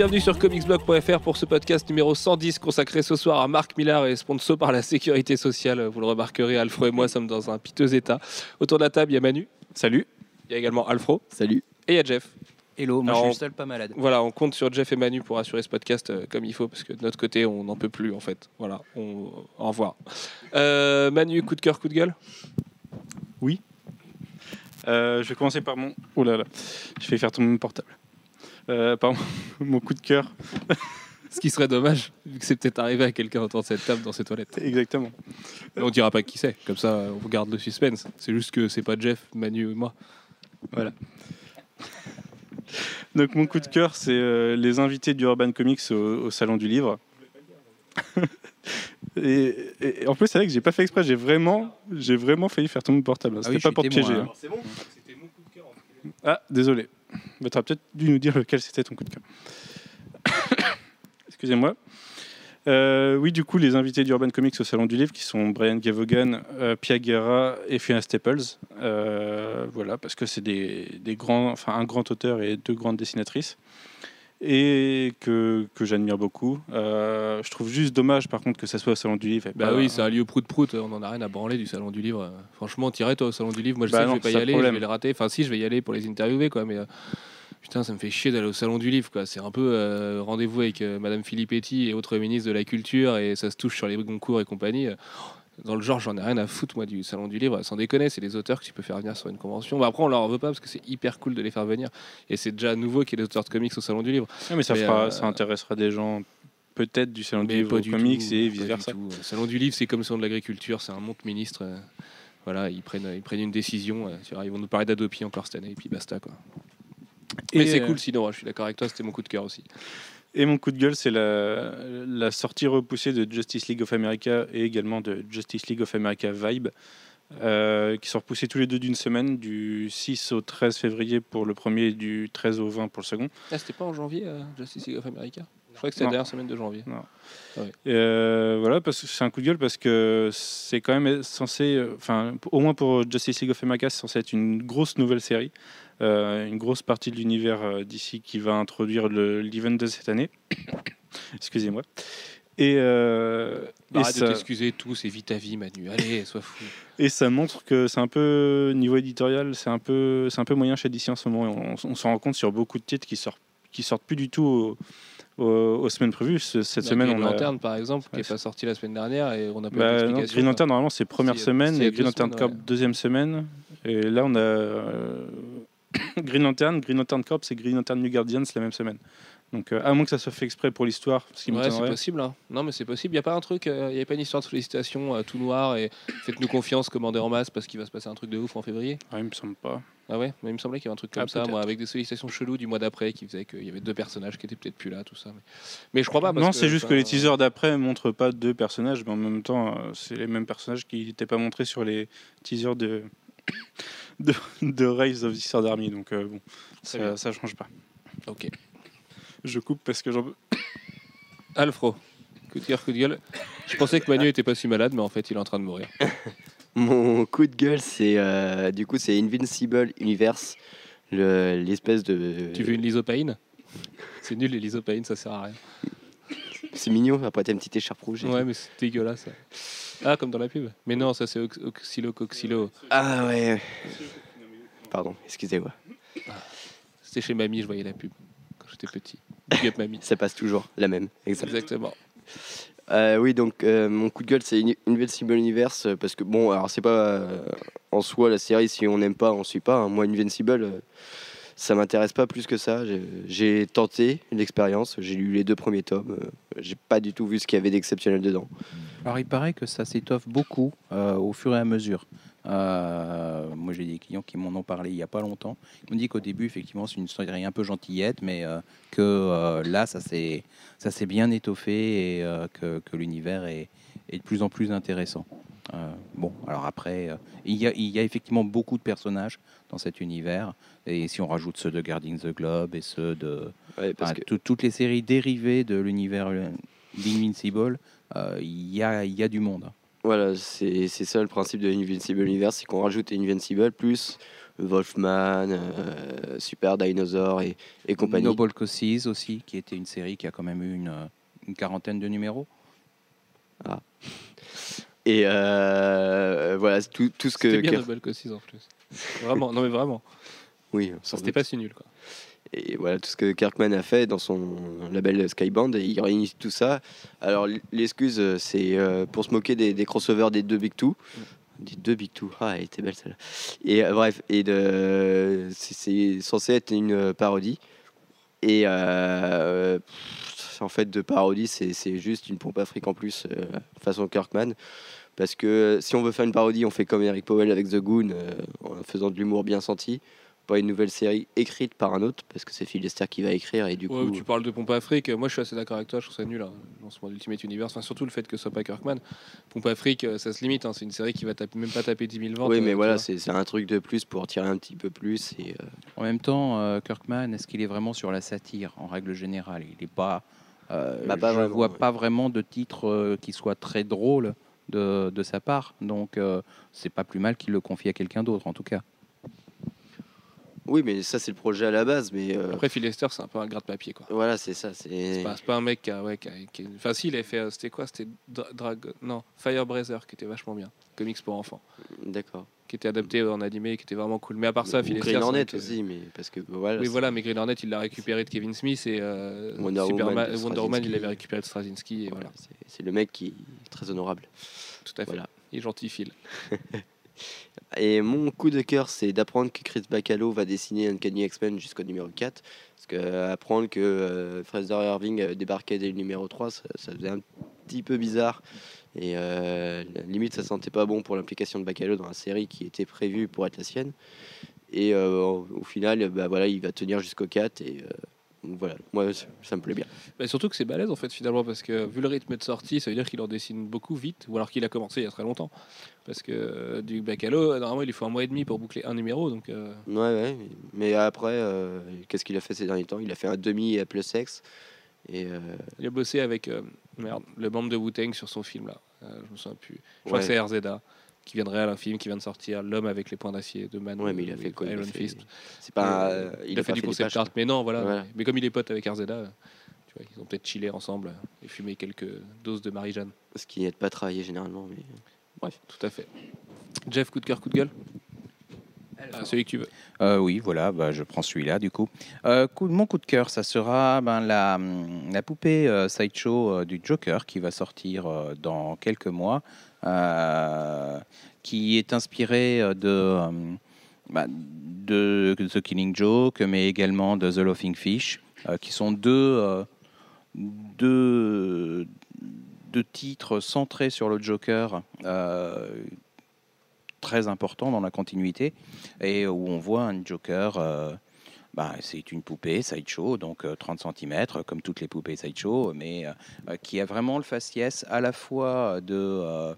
bienvenue sur comicsblog.fr pour ce podcast numéro 110 consacré ce soir à Marc Millard et sponsor par la sécurité sociale. Vous le remarquerez, Alfro et moi sommes dans un piteux état. Autour de la table, il y a Manu. Salut. Il y a également Alfro. Salut. Et il y a Jeff. Hello, moi Alors, je on- suis seul pas malade. Voilà, on compte sur Jeff et Manu pour assurer ce podcast euh, comme il faut parce que de notre côté, on n'en peut plus en fait. Voilà, on... au revoir. Euh, Manu, coup de cœur, coup de gueule? Euh, je vais commencer par mon. Oh là là, je vais faire tomber mon portable. Euh, par mon- coup de cœur. Ce qui serait dommage, vu que c'est peut-être arrivé à quelqu'un autour de cette table dans ses toilettes. Exactement. Mais on dira pas qui c'est, comme ça on garde le suspense. C'est juste que c'est pas Jeff, Manu ou moi. Donc mon coup de cœur, c'est euh, les invités du Urban Comics au, au salon du livre. et, et- et en plus, c'est vrai que j'ai pas fait exprès. J'ai vraiment, j'ai vraiment failli faire tomber mon portable. Ah C'était oui, pas pour te témoin, piéger. hein. C'est bon, c'était mon coup de cœur. Ah, désolé. Tu aurais peut-être dû nous dire lequel c'était ton coup de cœur. Excusez-moi. Euh, oui, du coup, les invités d'Urban Comics au Salon du Livre, qui sont Brian Gavogan, euh, Pia Guerra et Fiona Staples. Euh, voilà, parce que c'est des, grands, enfin, un grand auteur et deux grandes dessinatrices. Et que, que j'admire beaucoup. Euh, je trouve juste dommage, par contre, que ça soit au Salon du Livre. Bah oui, c'est un lieu prout-prout, on en a rien à branler du salon du livre. Franchement, t'irais toi au salon du livre, moi je Bah sais que je vais pas y aller, problème. je vais le rater. Enfin si, je vais y aller pour les interviewer quoi, mais euh, putain, ça me fait chier d'aller au salon du livre quoi. C'est un peu euh, rendez-vous avec Madame Filippetti et autres ministres de la culture et ça se touche sur les concours et compagnie. Dans le genre, j'en ai rien à foutre moi du salon du livre, sans déconner, c'est les auteurs que tu peux faire venir sur une convention. Bah, après, on leur en veut pas parce que c'est hyper cool de les faire venir et c'est déjà nouveau qu'il y ait des auteurs de comics au salon du livre. Mais ça, mais, fera, euh, ça intéressera des gens peut-être du Salon du Livre aux du comics tout, et pas vice versa. du tout. Le salon du livre, c'est comme le salon de l'agriculture, c'est un monte ministre. euh, voilà, ils prennent, ils prennent une décision. euh, tu vois, ils vont nous parler d'Adopi encore cette année, et puis basta quoi. Mais Et, c'est euh, cool sinon, je suis d'accord avec toi, c'était mon coup de cœur aussi. Et mon coup de gueule, c'est la, la sortie repoussée de Justice League of America et également de Justice League of America Vibe, euh, qui sont repoussés tous les deux d'une semaine, du 6 au 13 février pour le premier et du 13 au 20 pour le second. Ah, c'était pas en janvier, euh, Justice League of America? Je crois que c'était la Non. dernière semaine de janvier. Et, euh, voilà, parce que c'est un coup de gueule parce que c'est quand même censé, enfin, au moins pour Justice League of America, c'est censé être une grosse nouvelle série, une grosse partie de l'univers euh, d'ici qui va introduire le- l'event de cette année. Excusez-moi. Et, euh, et ça- de t'excuser tous, c'est vite ta vie, Manu. Allez, sois fou. Et ça montre que c'est un peu niveau éditorial, c'est un peu, c'est un peu moyen chez DC en ce moment. Et on, on s'en rend compte sur beaucoup de titres qui sortent, qui sortent plus du tout au- au- aux semaines prévues. Ce- Cette Bah, semaine, Green on a. Lantern, par exemple, qui n'est pas sorti la semaine dernière, et on a pas Bah, non, Green. Lantern, normalement, c'est première Si, semaine, si, et Green Lantern Corp, ouais. deuxième semaine. Et là, on a euh, Green Lantern, Green Lantern Corp, c'est Green Lantern New Guardians la même semaine. Donc, euh, à moins que ça soit fait exprès pour l'histoire, ce qui Ouais, c'est possible. hein. Non, mais c'est possible. Il n'y a pas un truc, il n'y a pas une histoire de sollicitation euh, tout noir et faites-nous confiance, commandez en masse parce qu'il va se passer un truc de ouf en février. Ah, il me semble pas. Ah ouais, mais il me semblait qu'il y avait un truc comme Ah, ça, moi, avec des sollicitations cheloues du mois d'après qui faisaient qu'il y avait deux personnages qui étaient peut-être plus là, tout ça. Mais, mais je crois pas. Parce non, c'est juste que les teasers d'après montrent pas deux personnages, mais en même temps, euh, c'est les mêmes personnages qui n'étaient pas montrés sur les teasers de, de, de Rise of the Third Army. Donc, euh, bon, ça, ça change pas. Ok. Je coupe parce que j'en peux. Alfro, coup de cœur, coup de gueule. Je pensais que Manu était pas si malade, mais en fait, il est en train de mourir. Mon coup de gueule, c'est euh, du coup c'est Invincible Universe, le- l'espèce de. Tu veux une lysopaïne C'est nul, les lysopaïnes, ça sert à rien. C'est mignon. Après t'as une petite écharpe rouge. Ouais, mais c'est dégueulasse. Ah, comme dans la pub. Mais non, ça c'est ox- oxylo-coxylo. Ah ouais. Pardon, excusez-moi. C'était chez Mamie, je voyais la pub quand j'étais petit. Big up Mamie. Ça passe toujours la même. Exact. Exactement. Euh, oui, donc euh, mon coup de gueule, c'est Invincible Universe euh, parce que bon, alors c'est pas euh, en soi la série si on n'aime pas, on suit pas. hein. Moi, Invincible, ça m'intéresse pas plus que ça. J'ai- tenté l'expérience, j'ai lu les deux premiers tomes, euh, j'ai pas du tout vu ce qu'il y avait d'exceptionnel dedans. Alors il paraît que ça s'étoffe beaucoup euh, au fur et à mesure. Euh, moi j'ai des clients qui m'en ont parlé il n'y a pas longtemps. Ils m'ont dit qu'au début effectivement c'est une série un peu gentillette, mais que là ça s'est bien étoffé et que, l'univers est de plus en plus intéressant. Euh, bon, alors après, euh, il, y a, il y a effectivement beaucoup de personnages dans cet univers. Et si on rajoute ceux de Guarding the Globe et ceux de, Ouais, parce que tout- toutes les séries dérivées de l'univers euh, d'Invincible, euh, il y, a, il y a du monde. voilà, c'est ça le principe de Invincible Universe, c'est qu'on rajoute Invincible plus Wolfman, Super Dinosaur et, et compagnie. Noble Causes aussi, qui était une série qui a quand même eu une, une quarantaine de numéros. Et euh, voilà, tout, tout ce que. C'était bien Causes en plus. Vraiment, non mais vraiment. Oui, C'était pas si nul quoi. Et voilà tout ce que Kirkman a fait dans son label Skyband et il réunit tout ça. Alors l'excuse c'est euh, pour se moquer des, des crossovers des deux Big Two. Des deux Big Two. Ah, elle était belle celle-là. Et euh, bref, et de c'est- censé être une parodie. Et euh, pff, en fait de parodie c'est c'est juste une pompe à fric en plus euh, façon Kirkman. Parce que si on veut faire une parodie, on fait comme Eric Powell avec The Goon, euh, en faisant de l'humour bien senti pas une nouvelle série écrite par un autre, parce que c'est Phil Lester qui va écrire, et du Ouais, coup, tu parles de Pompe Afrique, moi je suis assez d'accord avec toi, je trouve ça nul, hein, le lancement d'Ultimate Universe, enfin, surtout le fait que ce soit pas Kirkman. Pompe Afrique, euh, ça se limite, hein, c'est une série qui va taper, même pas taper 10 000 ventes. oui, euh, mais voilà, c'est un truc de plus pour tirer un petit peu plus. Et, euh, En même temps, euh, Kirkman, est-ce qu'il est vraiment sur la satire en règle générale? Il n'est pas. euh, Bah, pas je vraiment, vois ouais. pas vraiment de titre euh, qui soit très drôle de, de sa part. Donc, euh, c'est pas plus mal qu'il le confie à quelqu'un d'autre, en tout cas. Oui, mais ça, c'est le projet à la base, mais euh, Après, Phil Lester, c'est un peu un gratte-papier quoi. voilà, c'est ça. C'est C'est pas, c'est pas un mec qui a. Ouais, qui a- qui a- Enfin, si, il avait fait. euh, C'était quoi? C'était Dra- Dragon. Non, Firebrazer, qui était vachement bien. Comics pour enfants. d'accord. Qui était adapté en animé, qui était vraiment cool. Mais à part ça, Phil. Green Hornet aussi, mais parce que voilà. Oui, voilà, mais Green Hornet, il l'a récupéré de Kevin Smith et euh, Wonder Superman- Woman de Wonder Woman, il l'avait récupéré de Straczynski. Et voilà, voilà, c'est- c'est le mec qui est très honorable. tout à fait. Voilà. Il est gentil, Phil. Et mon coup de cœur, c'est d'apprendre que Chris Bacalo va dessiner Uncanny X-Men jusqu'au numéro 4. Parce que euh, apprendre que euh, Fraser Irving euh, débarquait dès le numéro 3, ça, ça faisait un petit peu bizarre. Et euh, limite, ça sentait pas bon pour l'implication de Bacalo dans la série qui était prévue pour être la sienne. Et euh, au, final, bah, voilà, il va tenir jusqu'au 4. Et euh, donc voilà, moi, ça, me plaît bien. Bah, surtout que c'est balèze en fait finalement parce que vu le rythme de sortie, ça veut dire qu'il en dessine beaucoup vite ou alors qu'il a commencé il y a très longtemps. Parce que euh, du Bacalo, normalement il lui faut un mois et demi pour boucler un numéro donc euh, Ouais, ouais. Mais après, euh, qu'est-ce qu'il a fait ces derniers temps? Il a fait un demi à plus sexe. Et il a bossé avec merde, le membre de Wu-Tang sur son film là. Euh, je me souviens plus. Je crois que c'est RZA qui viendrait à un film qui vient de sortir, L'homme avec les points d'acier de Man. Ouais, mais il a fait quoi Iron Fist. C'est pas. Euh, euh, il, a fait du concept art, mais non, voilà. Mais comme il est pote avec RZA, euh, tu vois, ils ont peut-être chillé ensemble et fumé quelques doses de Marie-Jeanne. Ce qui n'aide pas à travailler généralement. Mais... Bref, tout à fait. Jeff, coup de cœur, coup de gueule? Ah, Celui que tu veux. Euh, oui, voilà, bah, je prends celui-là du coup. Euh, coup- mon coup de cœur, ça sera ben, la, hum, la poupée euh, sideshow euh, du Joker qui va sortir euh, dans quelques mois, euh, qui est inspirée euh, de, euh, bah, de The Killing Joke, mais également de The Laughing Fish, euh, qui sont deux, euh, deux, deux titres centrés sur le Joker. Euh, très importants dans la continuité et où on voit un Joker. euh, bah, c'est une poupée sideshow, donc euh, 30 cm, comme toutes les poupées sideshow, mais euh, euh, qui a vraiment le faciès à la fois de, euh,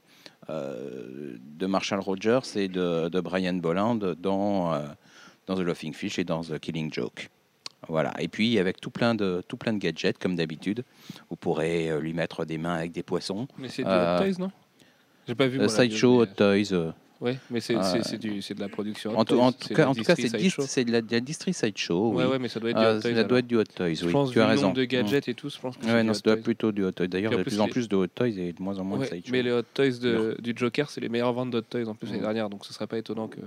euh, de Marshall Rogers et de, de Brian Bolland dans, euh, dans The Laughing Fish et dans The Killing Joke. Voilà. Et puis avec tout plein de, tout plein de gadgets, comme d'habitude, vous pourrez euh, lui mettre des mains avec des poissons. Mais c'est du Euh, Hot Toys, non? J'ai pas vu. Euh, la sideshow, Hot Toys. euh, Ouais, mais c'est euh, c'est- de la production. Hot en tout, en cas, de c'est de la, de la distri sideshow. Oui. Ouais, ouais, mais ça doit être du Euh, Hot Toys. ça doit être du Hot Toys, Je oui. pense tu as raison. de gadgets et tout, je pense que Mm. Ouais, non, Hot ça doit être plutôt du Hot Toys. D'ailleurs, il y a de plus, en plus de Hot Toys et de moins en moins de sideshow. mais les Hot Toys de- du Joker, c'est les meilleures ventes d'Hot Toys en plus l'année Mm. dernière, donc ce serait pas étonnant que,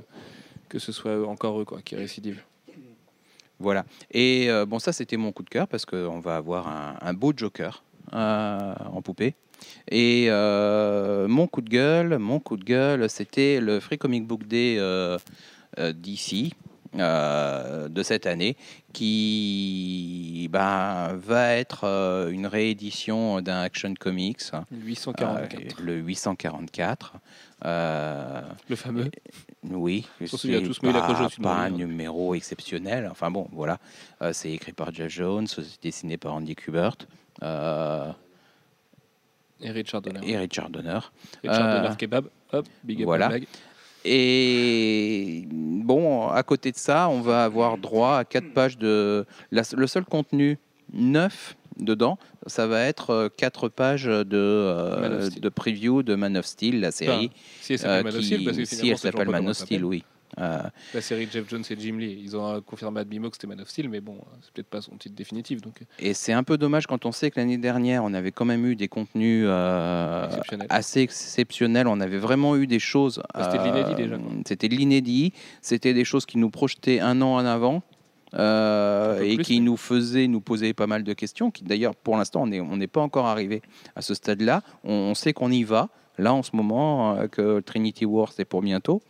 que ce soit encore eux quoi, qui récidivent. Voilà. Et euh, bon, ça, c'était mon coup de cœur parce qu'on va avoir un, un beau Joker euh, en poupée. Et euh, mon coup de gueule, mon coup de gueule, c'était le Free Comic Book Day euh, euh, d'ici. euh, de cette année qui ben, va être euh, une réédition d'un Action Comics, euh, 844, le 844. euh, le fameux. oui, c'est tous, pas, pas un hein. numéro exceptionnel. Enfin bon, voilà. C'est écrit par Jeff Jones, c'est dessiné par Andy Kubert Et Richard Donner. et Richard Donner. Richard Euh, Kebab, hop, big up voilà. Et bon, à côté de ça, on va avoir droit à quatre pages de. la- le seul contenu neuf dedans, ça va être euh, quatre pages de, euh, de preview de Man of Steel, la série. Si elle s'appelle euh, Man of Steel, parce que si elle s'appelle Man of Steel, oui. Euh, La série Jeff Jones et Jim Lee. Ils ont confirmé à Bimo que c'était Man of Steel, mais bon, c'est peut-être pas son titre définitif, donc euh, et c'est un peu dommage quand on sait que l'année dernière, on avait quand même eu des contenus euh, exceptionnel. assez exceptionnels. On avait vraiment eu des choses. Bah, c'était de l'inédit déjà. C'était de l'inédit. C'était des choses qui nous projetaient un an en avant. euh, et plus, qui nous faisaient nous poser pas mal de questions. Qui d'ailleurs, pour l'instant, on n'est on pas encore arrivé à ce stade-là. On, on sait qu'on y va. Là, en ce moment, euh, que Trinity War, c'est pour bientôt.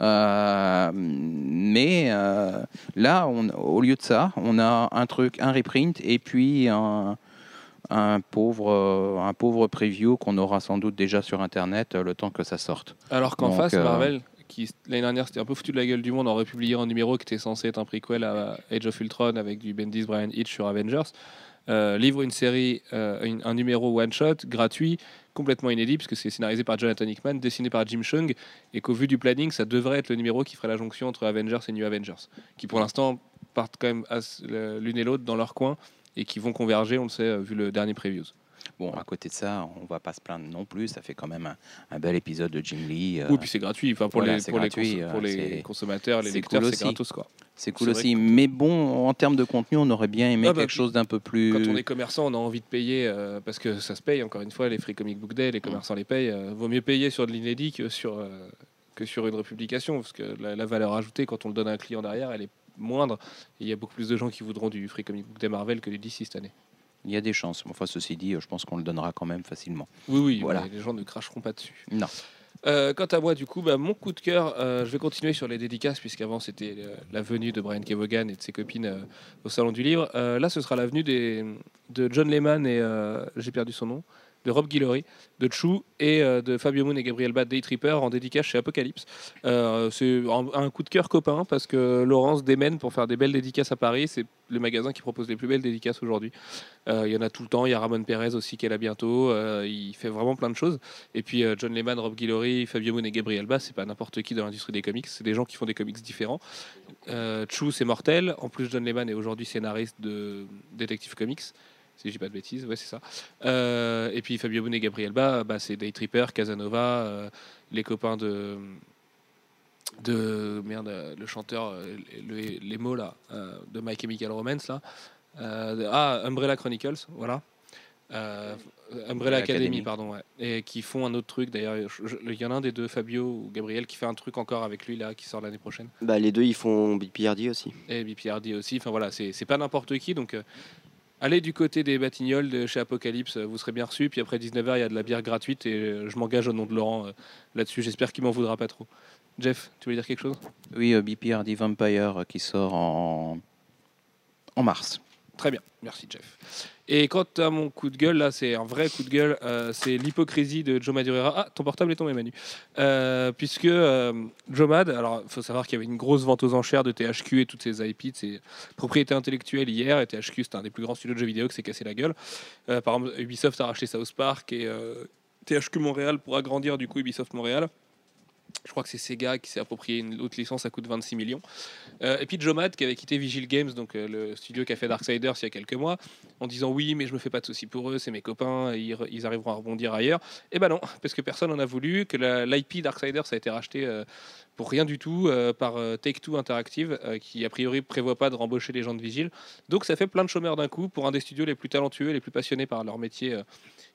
Euh, mais euh, là, on, au lieu de ça, on a un truc, un reprint et puis un, un pauvre, un pauvre preview qu'on aura sans doute déjà sur Internet euh, le temps que ça sorte. Alors qu'en face, Marvel, qui l'année dernière c'était un peu foutu de la gueule du monde, aurait publié un numéro qui était censé être un prequel à Age of Ultron avec du Bendis Brian Hitch sur Avengers, euh, livre une série, euh, une- un numéro one shot gratuit, complètement inédit puisque c'est scénarisé par Jonathan Hickman, dessiné par Jim Chung, et qu'au vu du planning, ça devrait être le numéro qui ferait la jonction entre Avengers et New Avengers, qui pour l'instant partent quand même l'une et l'autre dans leur coin et qui vont converger, on le sait, euh, vu le dernier previews. Bon, à côté de ça, on va pas se plaindre non plus. Ça fait quand même un, un bel épisode de Jim Lee. euh, Oui, puis c'est gratuit, enfin pour, voilà, les, pour, gratuit, pour euh, consommateurs, les lecteurs, cool c'est aussi. gratos quoi. c'est cool aussi. que- Mais bon, en termes de contenu, on aurait bien aimé Ah bah, quelque chose d'un peu plus. Quand on est commerçant, on a envie de payer euh, parce que ça se paye. Encore une fois, les Free Comic Book Day, les commerçants les payent. euh, vaut mieux payer sur de l'inédit que sur euh, que sur une republication, parce que la, la valeur ajoutée, quand on le donne à un client derrière, elle est moindre. Il y a beaucoup plus de gens qui voudront du Free Comic Book Day Marvel que du DC cette année. Il y a des chances. Enfin, ceci dit, je pense qu'on le donnera quand même facilement. Oui, oui. Voilà. les gens ne cracheront pas dessus. Non. Euh, quant à moi, du coup, bah, mon coup de cœur, euh, je vais continuer sur les dédicaces, puisqu'avant c'était euh, la venue de Brian Kevogan et de ses copines au Salon du Livre. Là, ce sera la venue des, de John Lehman et j'ai perdu son nom, de Rob Guillory, de Chou et euh, de Fabio Moon et Gabriel Bad Day Tripper en dédicace chez Apocalypse. Euh, c'est un, coup de cœur copain parce que Laurence démène pour faire des belles dédicaces à Paris. C'est le magasin qui propose les plus belles dédicaces aujourd'hui. Euh, Il y en a tout le temps. Il y a Ramon Perez aussi qui est là bientôt. Il fait vraiment plein de choses. Et puis John Lehman, Rob Guillory, Fabio Moon et Gabriel Bas, c'est pas n'importe qui dans l'industrie des comics. C'est des gens qui font des comics différents. Chou, c'est mortel. En plus, John Lehman est aujourd'hui scénariste de Detective Comics. Si je dis pas de bêtises, ouais, c'est ça. Euh, et puis Fabio Moon et Gabriel Bas, bah, c'est Day Tripper, Casanova, euh, les copains de. de merde, le chanteur, euh, le- les mots là, de My Chemical Romance là. Ah, Umbrella Chronicles, voilà. Euh, Umbrella Academy, Academy. pardon, ouais. Et qui font un autre truc d'ailleurs. Il y en a un des deux, Fabio ou Gabriel, qui fait un truc encore avec lui là, qui sort l'année prochaine. Bah, les deux, ils font BPRD aussi. Et BPRD aussi. Enfin voilà, c'est pas n'importe qui. Donc allez du côté des Batignolles de chez Apocalypse, euh, vous serez bien reçus. Puis après 19h, il y a de la bière gratuite et euh, je m'engage au nom de Laurent euh, là-dessus. J'espère qu'il m'en voudra pas trop. Jeff, tu voulais dire quelque chose? Oui, euh, BPRD Vampire euh, qui sort en, en mars. Très bien, merci Jeff. Et quant à mon coup de gueule, là c'est un vrai coup de gueule, euh, c'est l'hypocrisie de Joe Madureira. Ah, ton portable est tombé Manu. Euh, puisque euh, Joe Mad, alors il faut savoir qu'il y avait une grosse vente aux enchères de THQ et toutes ses IP, ses propriétés intellectuelles hier, et THQ c'est un des plus grands studios de jeux vidéo qui s'est cassé la gueule. Euh, par exemple, Ubisoft a racheté South Park et THQ Montréal pour agrandir du coup Ubisoft Montréal. Je crois que c'est Sega qui s'est approprié une autre licence à coût de 26 millions. Euh, et puis Joe Mad qui avait quitté Vigil Games, donc euh, le studio qui a fait Darksiders il y a quelques mois, en disant oui, mais je me fais pas de soucis pour eux, c'est mes copains, ils, ils arriveront à rebondir ailleurs. Et ben non, parce que personne n'en a voulu, que l'IP Darksiders a été racheté euh, pour rien du tout euh, par euh, Take-Two Interactive, euh, qui a priori prévoit pas de rembaucher les gens de Vigil. Donc ça fait plein de chômeurs d'un coup pour un des studios les plus talentueux, les plus passionnés par leur métier.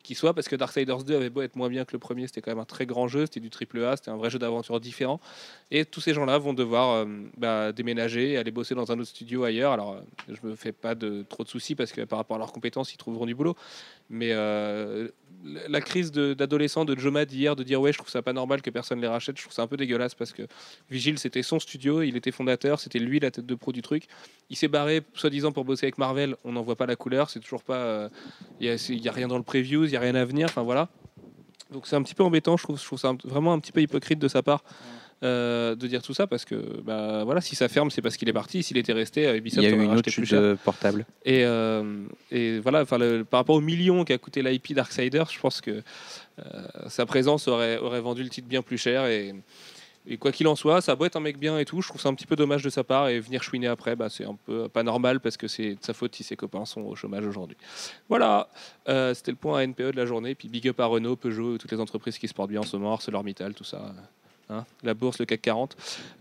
qui soit parce que Darksiders 2 avait beau être moins bien que le premier, c'était quand même un très grand jeu, c'était du triple A, c'était un vrai jeu d'aventure différent. Et tous ces gens-là vont devoir bah, déménager aller bosser dans un autre studio ailleurs. Alors, je me fais pas de trop de soucis parce que par rapport à leurs compétences, ils trouveront du boulot. Mais la- crise de- d'adolescent de, Mad hier de dire ouais, je trouve ça pas normal que personne les rachète, je trouve ça un peu dégueulasse parce que Vigil c'était son studio, il était fondateur, c'était lui la tête de pro du truc. Il s'est barré soi-disant pour bosser avec Marvel, on n'en voit pas la couleur, c'est toujours pas. euh, Il n'y a, rien dans le preview, il n'y a rien à venir, enfin voilà. Donc c'est un petit peu embêtant, je trouve, je trouve ça vraiment un petit peu hypocrite de sa part. Euh, de dire tout ça parce que bah voilà si ça ferme c'est parce qu'il est parti s'il était resté euh, Il Ubisoft y a eu aurait une autre chute de portable. Et, euh, et voilà, le- par rapport au million qu'a coûté l'IP Darksiders, je pense que euh, sa présence aurait, aurait vendu le titre bien plus cher. Et, et quoi qu'il en soit, ça a beau être un mec bien et tout, je trouve ça un petit peu dommage de sa part. Et venir chouiner après, bah, c'est un peu pas normal parce que c'est de sa faute si ses copains sont au chômage aujourd'hui. Voilà, euh, c'était le point à NPE de la journée. Puis big up à Renault, Peugeot, toutes les entreprises qui se portent bien en ce moment, ArcelorMittal, tout ça. Hein, la bourse, le CAC 40.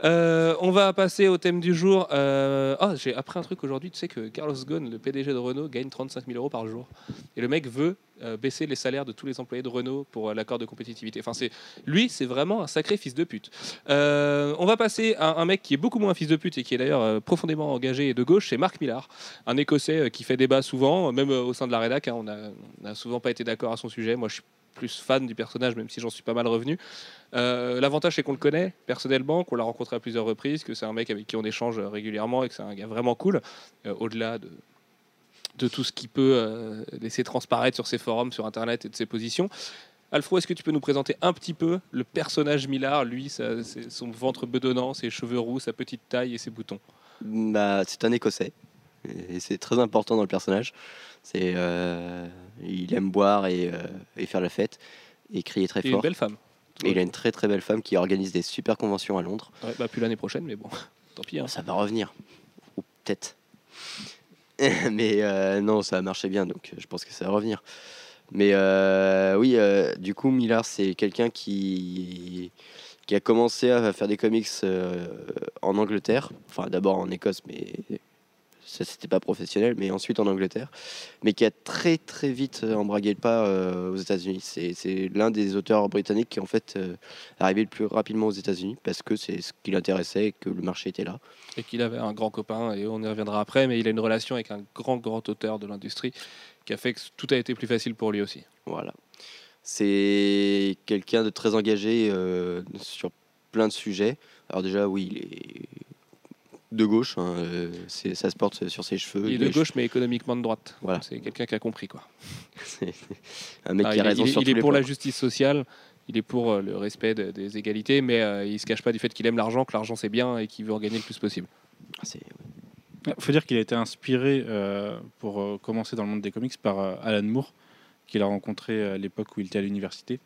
Euh, on va passer au thème du jour. Euh, Ah, j'ai appris un truc aujourd'hui. Tu sais que Carlos Ghosn, le PDG de Renault, gagne 35 000 euros par jour. Et le mec veut euh, baisser les salaires de tous les employés de Renault pour l'accord de compétitivité. Enfin, lui, c'est vraiment un sacré fils de pute. On va passer à un mec qui est beaucoup moins fils de pute et qui est d'ailleurs profondément engagé et de gauche, c'est Marc Millard, un Écossais qui fait débat souvent, même au sein de la rédac. hein, on n'a souvent pas été d'accord à son sujet. Moi, je suis plus fan du personnage, même si j'en suis pas mal revenu. Euh, L'avantage, c'est qu'on le connaît personnellement, qu'on l'a rencontré à plusieurs reprises, que c'est un mec avec qui on échange régulièrement et que c'est un gars vraiment cool, euh, au-delà de, tout ce qu'il peut euh, laisser transparaître sur ses forums, sur Internet et de ses positions. Alfro, est-ce que tu peux nous présenter un petit peu le personnage Millard, lui, son ventre bedonnant, ses cheveux roux, sa petite taille et ses boutons Bah, c'est un Écossais. Et c'est très important dans le personnage. C'est, euh, il aime boire et, euh, et faire la fête et crier très Et une fort. belle femme. Et il a une très très belle femme qui organise des super conventions à Londres. Ouais, bah, plus l'année prochaine, mais bon, tant pis. hein. Ça va revenir. Ou peut-être. Mais euh, non, ça a marché bien, donc je pense que ça va revenir. Mais oui, du coup, Millard, c'est quelqu'un qui, qui a commencé à faire des comics en Angleterre. Enfin, d'abord en Écosse, mais ça, c'était pas professionnel, mais ensuite en Angleterre. Mais qui a très très vite euh, embragué le pas euh, aux États-Unis. C'est l'un des auteurs britanniques qui, en fait, euh, est arrivé le plus rapidement aux États-Unis parce que c'est ce qui l'intéressait et que le marché était là. Et qu'il avait un grand copain, et on y reviendra après, mais il a une relation avec un grand, grand auteur de l'industrie qui a fait que tout a été plus facile pour lui aussi. Voilà. C'est quelqu'un de très engagé euh, sur plein de sujets. Alors déjà, oui, il est de gauche. hein, euh, c'est- ça se porte sur ses cheveux. Il est de gauche, mais économiquement de droite. Voilà. C'est quelqu'un qui a compris. quoi. C'est un mec Ah, qui il a est, raison il est- sur il tous est les pour la justice sociale, il est pour euh, le respect de- des égalités, mais euh, il se cache pas du fait qu'il aime l'argent, que l'argent c'est bien et qu'il veut en gagner le plus possible. Ah, c'est- Il faut dire qu'il a été inspiré euh, pour euh, commencer dans le monde des comics par euh, Alan Moore, qu'il a rencontré à l'époque où il était à l'université.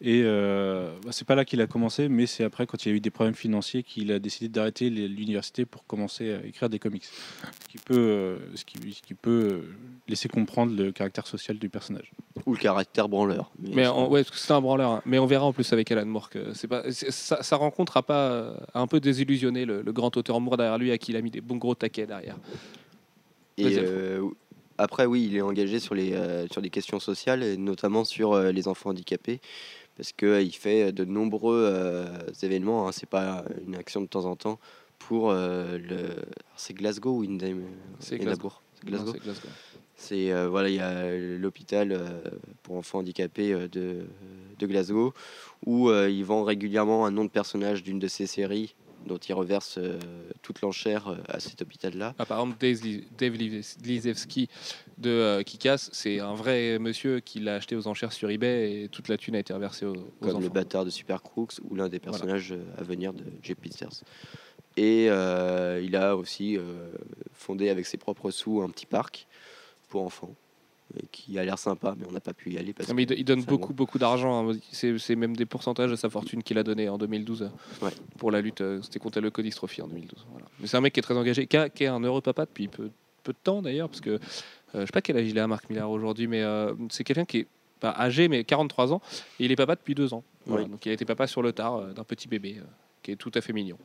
Et euh, bah, c'est pas là qu'il a commencé, mais c'est après, quand il y a eu des problèmes financiers, qu'il a décidé d'arrêter l'université pour commencer à écrire des comics. Ce qui peut, euh, ce qui, ce qui peut euh, laisser comprendre le caractère social du personnage. Ou le caractère branleur. Mais en- ouais, parce que c'est un branleur. hein. Mais on verra en plus avec Alan Moore que c'est pas, sa, sa rencontre a pas a un peu désillusionné le, le grand auteur Moore derrière lui, à qui il a mis des bons gros taquets derrière. Et euh, après, oui, il est engagé sur, les, euh, sur des questions sociales, et notamment sur euh, les enfants handicapés, parce qu'il fait de nombreux euh, événements, hein, c'est pas une action de temps en temps, pour euh, le... C'est Glasgow ou Indem... C'est Glasgow. c'est Glasgow. C'est euh, voilà, il y a l'hôpital euh, pour enfants handicapés euh, de, de Glasgow où euh, ils vendent régulièrement un nom de personnage d'une de ces séries dont ils reversent euh, toute l'enchère euh, à cet hôpital-là. Ah, par exemple, Dave, Li- Dave Liz- Lizewski de euh, Kick-Ass, c'est un vrai monsieur qui l'a acheté aux enchères sur eBay et toute la thune a été reversée aux, aux comme le enfants. bâtard de Super Crooks ou l'un des personnages euh, à venir de Jay Peters. Et il a aussi fondé avec ses propres sous un petit parc pour enfants qui a l'air sympa, mais on n'a pas pu y aller parce Non, mais il, donne beaucoup, beaucoup d'argent. hein. C'est même des pourcentages de sa fortune qu'il a donné en 2012 euh, Ouais. pour la lutte. euh, C'était contre la leucodystrophie en 2012. Voilà. Mais c'est un mec qui est très engagé, qui, a- qui est un heureux papa depuis peu, peu de temps d'ailleurs, parce que euh, je sais pas quel âge il a, Marc Millard, aujourd'hui, mais euh, c'est quelqu'un qui est pas âgé, mais 43 ans, et il est papa depuis deux ans. Voilà. Oui. Donc il a été papa sur le tard euh, d'un petit bébé, qui est tout à fait mignon.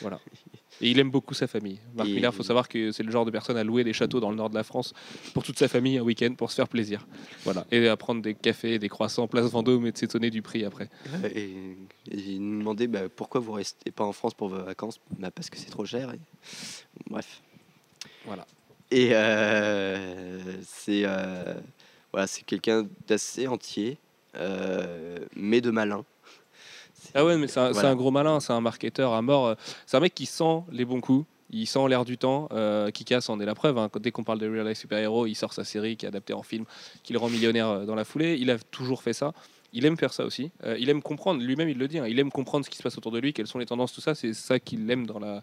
Voilà. Et il aime beaucoup sa famille. Marc Et- Millard, faut savoir que c'est le genre de personne à louer des châteaux dans le nord de la France pour toute sa famille un week-end pour se faire plaisir. Voilà. Et à prendre des cafés, des croissants place Vendôme et de s'étonner du prix après. Et, et il nous demandait bah, pourquoi vous restez pas en France pour vos vacances? Bah, Parce que c'est trop cher. et- Bref. Voilà. Et euh, c'est euh, voilà, c'est quelqu'un d'assez entier, euh, mais de malin. C'est- Ah ouais, mais c'est un, Voilà. c'est un gros malin, c'est un marketeur à mort. C'est un mec qui sent les bons coups. Il sent l'air du temps, euh, qui casse en est la preuve. hein. Dès qu'on parle de Real Life Super Hero, il sort sa série qui est adaptée en film, qui le rend millionnaire euh, dans la foulée. Il a toujours fait ça. Il aime faire ça aussi. Euh, il aime comprendre, lui-même il le dit, hein, il aime comprendre ce qui se passe autour de lui, quelles sont les tendances, tout ça. C'est ça qu'il aime dans la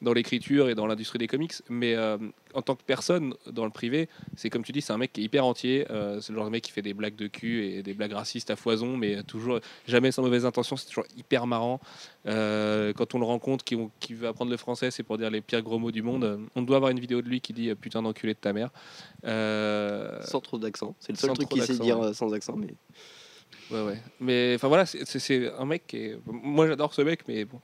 dans l'écriture et dans l'industrie des comics. Mais euh, en tant que personne, dans le privé, c'est comme tu dis, c'est un mec qui est hyper entier. Euh, c'est le genre de mec qui fait des blagues de cul et des blagues racistes à foison, mais toujours jamais sans mauvaise intention. C'est toujours hyper marrant. Quand on le rencontre, qui, qui veut apprendre le français, c'est pour dire les pires gros mots du monde. On doit avoir une vidéo de lui qui dit putain d'enculé de ta mère. Sans trop d'accent. C'est le seul truc qu'il sait dire sans accent. Mais Ouais, ouais. Mais enfin voilà, c'est- un mec qui est. Moi j'adore ce mec, mais bon.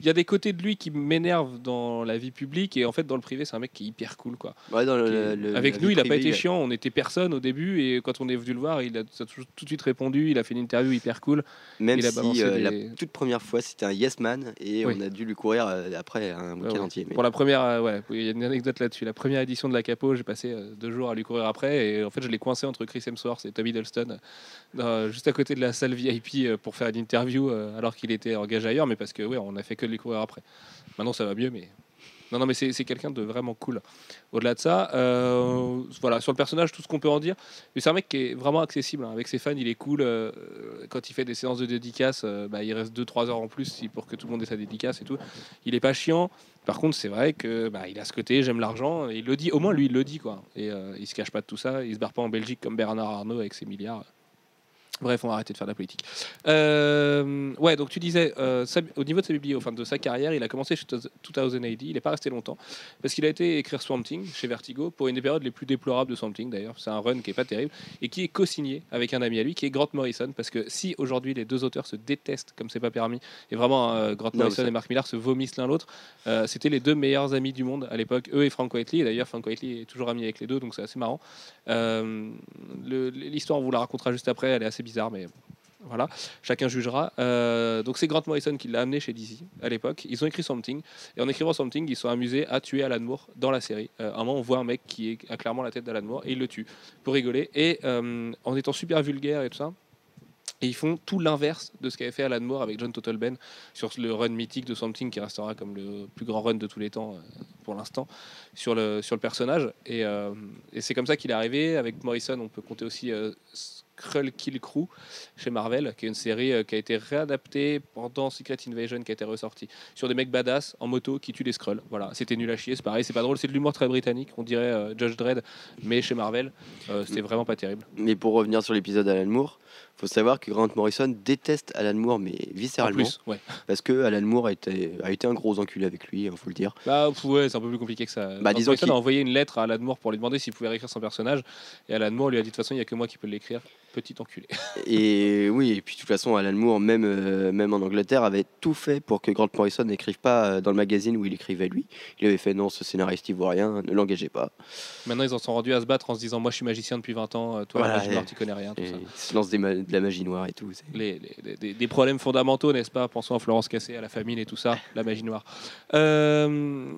Il y a des côtés de lui qui m'énervent dans la vie publique et en fait dans le privé c'est un mec qui est hyper cool quoi. Ouais, dans le- Qui est- le- Avec nous il a pas été chiant, on était personne au début et quand on est venu le voir il a tout tout de suite répondu, il a fait une interview hyper cool. Même il a si euh, des- la toute première fois c'était un yes man et Oui. on a dû lui courir euh, après un week-end ouais. entier. Mais... Pour la première, euh, ouais, il y a une anecdote là-dessus. La première édition de la Capo, j'ai passé deux jours à lui courir après et en fait je l'ai coincé entre Chris Hemsworth et Tommy euh, juste à côté de la salle VIP pour faire une interview alors qu'il était engagé ailleurs, mais parce que ouais, on a fait que courir après. Maintenant ça va mieux, mais non, non, mais c'est quelqu'un de vraiment cool. Au-delà de ça, euh, voilà, sur le personnage, tout ce qu'on peut en dire. C'est un mec qui est vraiment accessible. hein. Avec ses fans, il est cool. euh, quand il fait des séances de dédicaces, euh, bah, il reste 2-3 heures en plus pour que tout le monde ait sa dédicace et tout. Il est pas chiant. Par contre, c'est vrai que bah, il a ce côté, j'aime l'argent. Il le dit, au moins lui, il le dit quoi. Et euh, il se cache pas de tout ça. Il se barre pas en Belgique comme Bernard Arnault avec ses milliards. Bref, on va arrêter de faire de la politique. Euh, ouais, donc tu disais, euh, sa- au niveau de sa bibliothèque, enfin de sa carrière, il a commencé chez 2080. Il n'est pas resté longtemps parce qu'il a été écrire Swamp Thing chez Vertigo pour une des périodes les plus déplorables de Swamp Thing d'ailleurs. C'est un run qui est pas terrible et qui est co-signé avec un ami à lui qui est Grant Morrison parce que si aujourd'hui les deux auteurs se détestent comme c'est pas permis et vraiment euh, Grant Non, Morrison et Mark Millar se vomissent l'un l'autre, euh, c'était les deux meilleurs amis du monde à l'époque, eux et Frank Whiteley. Et d'ailleurs, Frank Whiteley est toujours ami avec les deux, donc c'est assez marrant. L'histoire, on vous la racontera juste après, elle est assez bizarre, mais voilà, chacun jugera. Euh, donc c'est Grant Morrison qui l'a amené chez DC à l'époque. Ils ont écrit Something, et en écrivant Something, ils sont amusés à tuer Alan Moore dans la série. Euh, à un moment, on voit un mec qui a clairement la tête d'Alan Moore, et il le tue pour rigoler. Et euh, en étant super vulgaire et tout ça, ils font tout l'inverse de ce qu'avait fait Alan Moore avec John Totalben sur le run mythique de Something qui restera comme le plus grand run de tous les temps pour l'instant sur le, personnage. Et, et c'est comme ça qu'il est arrivé. Avec Morrison, on peut compter aussi Skrull Kill Crew chez Marvel, qui est une série euh, qui a été réadaptée pendant Secret Invasion, qui a été ressortie sur des mecs badass en moto qui tuent des Skrulls. Voilà, c'était nul à chier, c'est pareil, c'est pas drôle, c'est de l'humour très britannique, on dirait euh, Judge Dredd, mais chez Marvel, euh, c'était vraiment pas terrible. Mais pour revenir sur l'épisode Alan Moore, faut savoir que Grant Morrison déteste Alan Moore, mais En viscéralement, plus, ouais. parce que Alan Moore a été, a été un gros enculé avec lui, il faut le dire. Bah ouais, c'est un peu plus compliqué que ça. Bah, Grant Morrison a envoyé une lettre à Alan Moore pour lui demander s'il pouvait réécrire son personnage, et Alan Moore lui a dit de toute façon il y a que moi qui peux l'écrire, petit enculé. Et oui, et puis de toute façon, Alan Moore, même, euh, même en Angleterre, avait tout fait pour que Grant Morrison n'écrive pas euh, dans le magazine où il écrivait lui. Il avait fait non, ce scénariste ivoirien, ne l'engagez pas. Maintenant ils en sont rendus à se battre en se disant moi je suis magicien depuis 20 ans, euh, toi Voilà, noire et- tu connais rien, tout ça. se des de la magie noire et tout. Les, des, problèmes fondamentaux, n'est-ce pas Pensons à Florence Cassé, à la famine et tout ça, la magie noire. Euh,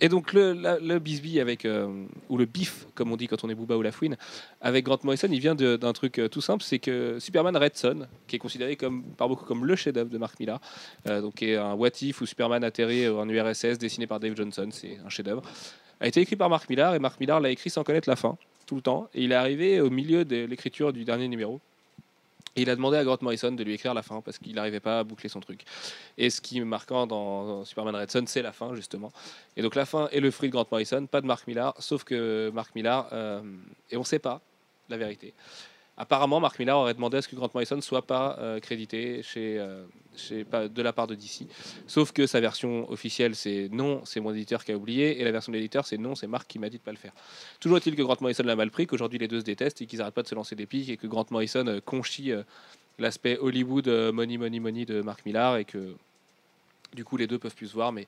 et donc le, la- le bisbee avec, euh, ou le bif, comme on dit quand on est Booba ou la fouine, avec Grant Morrison, il vient d'un truc euh, tout simple, c'est que Superman Red Son, qui est considéré comme, par beaucoup comme le chef-d'œuvre de Mark Millar, donc qui est un What If où Superman atterrit en URSS, dessiné par Dave Johnson, c'est un chef-d'œuvre, a été écrit par Mark Millar, et Mark Millar l'a écrit sans connaître la fin, tout le temps, et il est arrivé au milieu de l'écriture du dernier numéro. Il a demandé à Grant Morrison de lui écrire la fin parce qu'il n'arrivait pas à boucler son truc. Et ce qui est marquant dans, dans Superman Red Son, c'est la fin justement. Et donc la fin est le fruit de Grant Morrison, pas de Mark Millar, sauf que Mark Millar, euh, et on ne sait pas la vérité. Apparemment, Mark Millar aurait demandé à ce que Grant Morrison soit pas euh, crédité chez, euh, chez, pas, de la part de DC. Sauf que sa version officielle, c'est non, c'est mon éditeur qui a oublié, et la version de l'éditeur, c'est non, c'est Mark qui m'a dit de pas le faire. Toujours est-il que Grant Morrison l'a mal pris, qu'aujourd'hui les deux se détestent et qu'ils n'arrêtent pas de se lancer des pics, et que Grant Morrison euh, conchit l'aspect Hollywood money money money de Mark Millar, et que du coup les deux peuvent plus se voir, mais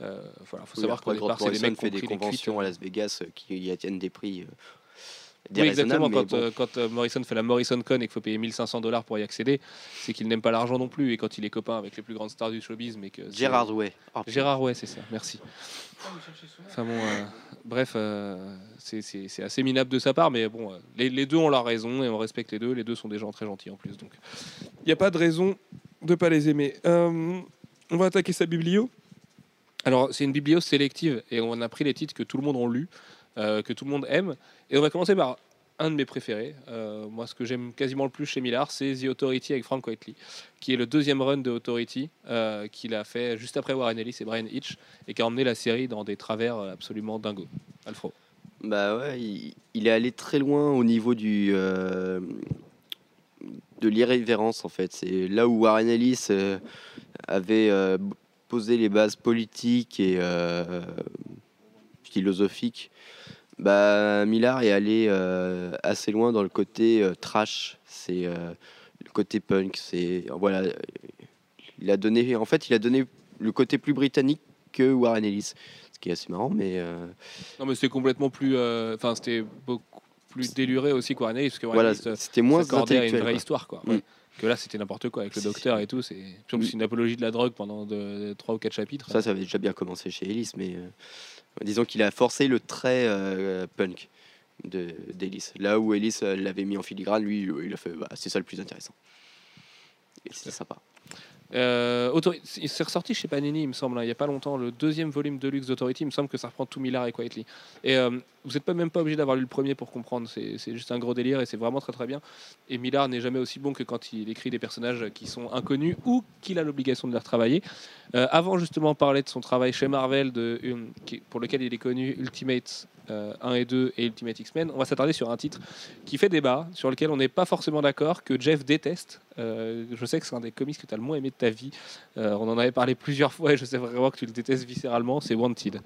euh, voilà, faut Oui, savoir qu'au départ c'est des mecs qui fait des conventions à Las Vegas qui y atteignent des prix. Oui, exactement. Quand, bon. euh, quand euh, Morrison fait la Morrison Con et qu'il faut payer 1500 dollars pour y accéder, c'est qu'il n'aime pas l'argent non plus. Et quand il est copain avec les plus grandes stars du showbiz, mais que Gérard Way. Oh. Gérard, ouais, c'est ça. Merci. Enfin bon, euh, bref, euh, c'est- assez minable de sa part, mais bon, les, les deux ont leur raison et on respecte les deux. Les deux sont des gens très gentils en plus, donc il n'y a pas de raison de pas les aimer. On va attaquer sa biblio. Alors, c'est une biblio sélective et on a pris les titres que tout le monde a lu, que tout le monde aime. Et on va commencer par un de mes préférés. Euh, moi, ce que j'aime quasiment le plus chez Millard, c'est The Authority avec Frank Whiteley, qui est le deuxième run de Authority euh, qu'il a fait juste après Warren Ellis et Brian Hitch et qui a emmené la série dans des travers euh, absolument dingos. Alfro. Bah ouais, il, est allé très loin au niveau du euh, de l'irrévérence en fait. C'est là où Warren Ellis euh, avait euh, posé les bases politiques et philosophiques. Bah, Millard est allé euh, assez loin dans le côté euh, trash. c'est euh, le côté punk. C'est voilà, il a donné, en fait, il a donné le côté plus britannique que Warren Ellis, ce qui est assez marrant, mais euh, Non, mais c'était complètement plus. Enfin, c'était beaucoup plus déluré aussi que Warren Ellis, parce que Warren voilà, c'était moins s'accordait à une vraie quoi. histoire, quoi. Mm. Que là, c'était n'importe quoi avec le docteur et tout. C'est une apologie de la drogue pendant de, trois ou quatre chapitres. Ça, ça avait déjà bien commencé chez Ellis, mais euh, disons qu'il a forcé le trait euh, punk de d'Ellis. Là où Ellis euh, l'avait mis en filigrane, lui, il a fait, bah, c'est ça le plus intéressant. Et c'est sympa. Euh, Authori- c'est ressorti chez Panini, il me semble, hein, il n'y a pas longtemps, le deuxième volume de luxe d'Authority. Il me semble que ça reprend tout Millard et Quietly. Et euh, vous n'êtes pas même pas obligé d'avoir lu le premier pour comprendre. C'est juste un gros délire et c'est vraiment très très bien. Et Millard n'est jamais aussi bon que quand il écrit des personnages qui sont inconnus ou qu'il a l'obligation de les retravailler. Euh, avant justement parler de son travail chez Marvel, qui- pour lequel il est connu, Ultimate euh, 1 et 2 et Ultimate X-Men, on va s'attarder sur un titre qui fait débat, sur lequel on n'est pas forcément d'accord, que Jeff déteste. Euh, je sais que c'est un des comics que tu as le moins aimé de ta vie. Euh, on en avait parlé plusieurs fois et je sais vraiment que tu le détestes viscéralement. C'est Wanted.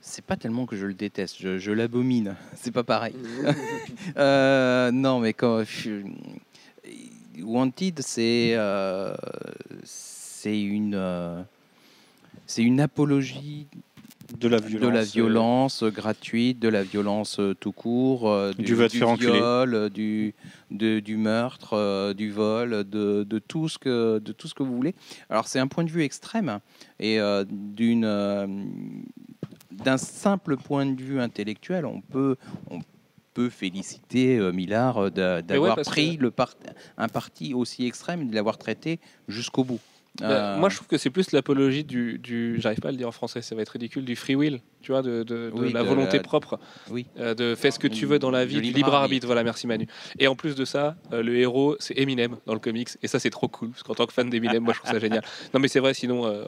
C'est pas tellement que je le déteste, je, je l'abomine. C'est pas pareil. Euh, non, mais quand je- Wanted, c'est c'est une c'est une apologie De la violence. de la euh, violence gratuite, de la violence euh, tout court, euh, Du va te faire enculer. viol, euh, du, de- du meurtre, euh, du vol, de, de tout ce que de tout ce que vous voulez. Alors c'est un point de vue extrême et euh, d'une euh, d'un simple point de vue intellectuel, on peut on peut féliciter euh, Millard euh, d'a- d'avoir pris le part- un parti aussi extrême et de l'avoir traité jusqu'au bout. Bah, Euh, Moi, je trouve que c'est plus l'apologie du, du- j'arrive pas à le dire en français, ça va être ridicule, du free will, tu vois, de, de- de Oui, la volonté la- propre, oui. euh, de fais ce que tu veux dans la vie, Du libre arbitre. Voilà, merci Manu. Et en plus de ça, euh, le héros, c'est Eminem dans le comics, et ça, c'est trop cool, parce qu'en tant que fan d'Eminem, moi, je trouve ça génial. Non, mais c'est vrai, sinon, euh,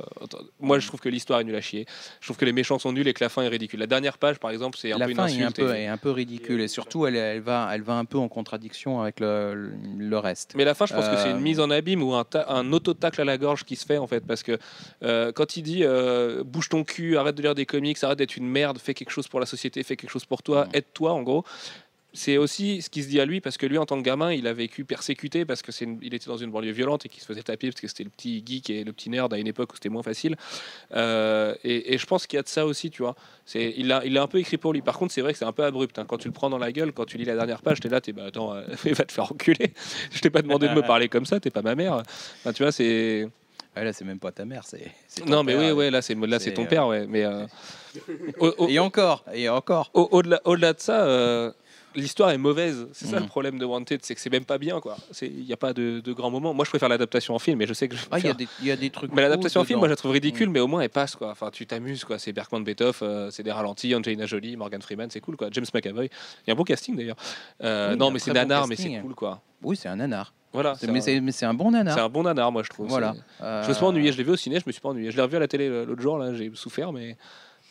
moi, je trouve que l'histoire est nulle à chier. Je trouve que les méchants sont nuls et que la fin est ridicule. La dernière page, par exemple, c'est un la peu une fin est un insulte. peu, et- est un peu ridicule et surtout elle, elle va, elle va un peu en contradiction avec le, le reste. Mais la fin, je pense que c'est une mise en abîme ou un, un auto-tacle à la gorge qui se fait en fait. Parce que quand il dit bouge ton cul, arrête de lire des comics, arrête d'être une merde, fais quelque chose pour la société, fais quelque chose pour toi, Mm. aide-toi en gros. C'est aussi ce qui se dit à lui parce que lui, en tant que gamin, il a vécu persécuté parce que c'est une- il était dans une banlieue violente et qu'il se faisait taper parce que c'était le petit geek et le petit nerd à une époque où c'était moins facile. Euh, et, et je pense qu'il y a de ça aussi, tu vois. C'est, il l'a il a un peu écrit pour lui. Par contre, c'est vrai que c'est un peu abrupt. hein. Quand tu le prends dans la gueule, quand tu lis la dernière page, t'es là, t'es bah attends, euh, va te faire enculer. Je t'ai pas demandé de me parler comme ça, t'es pas ma mère. Enfin, tu vois, c'est. Ah, là, c'est même pas ta mère, c'est. Non, mais père, oui, euh. ouais, là, c'est là, c'est ton euh, père, ouais. Mais euh, au- au- Et encore, et encore. au- au-delà, au-delà de ça, euh, l'histoire est mauvaise. C'est ça le problème de Wanted, c'est que c'est même pas bien, quoi. Il n'y a pas de, de grands moments. Moi, je préfère l'adaptation en film, mais je sais que je. Ah, il y, a des- il y a des trucs. Mais l'adaptation en film, moi, je la trouve ridicule, Mm. mais au moins elle passe, quoi. Enfin, tu t'amuses, quoi. C'est Bergman Beethoven, euh, c'est des ralentis, Angelina Jolie, Morgan Freeman, c'est cool, quoi. James McAvoy. Il y a un beau casting d'ailleurs. Euh, Oui, non, un mais c'est très bon nanar, mais c'est cool, quoi. Oui, c'est un nanar. Voilà. C'est mais un- c'est c'est un bon nanar. C'est un bon nanar, moi, je trouve. Voilà. Euh, Je me suis pas ennuyé. Je l'ai vu au ciné, je me suis pas ennuyé. Je l'ai revu à la télé l'autre jour, là, j'ai souffert, mais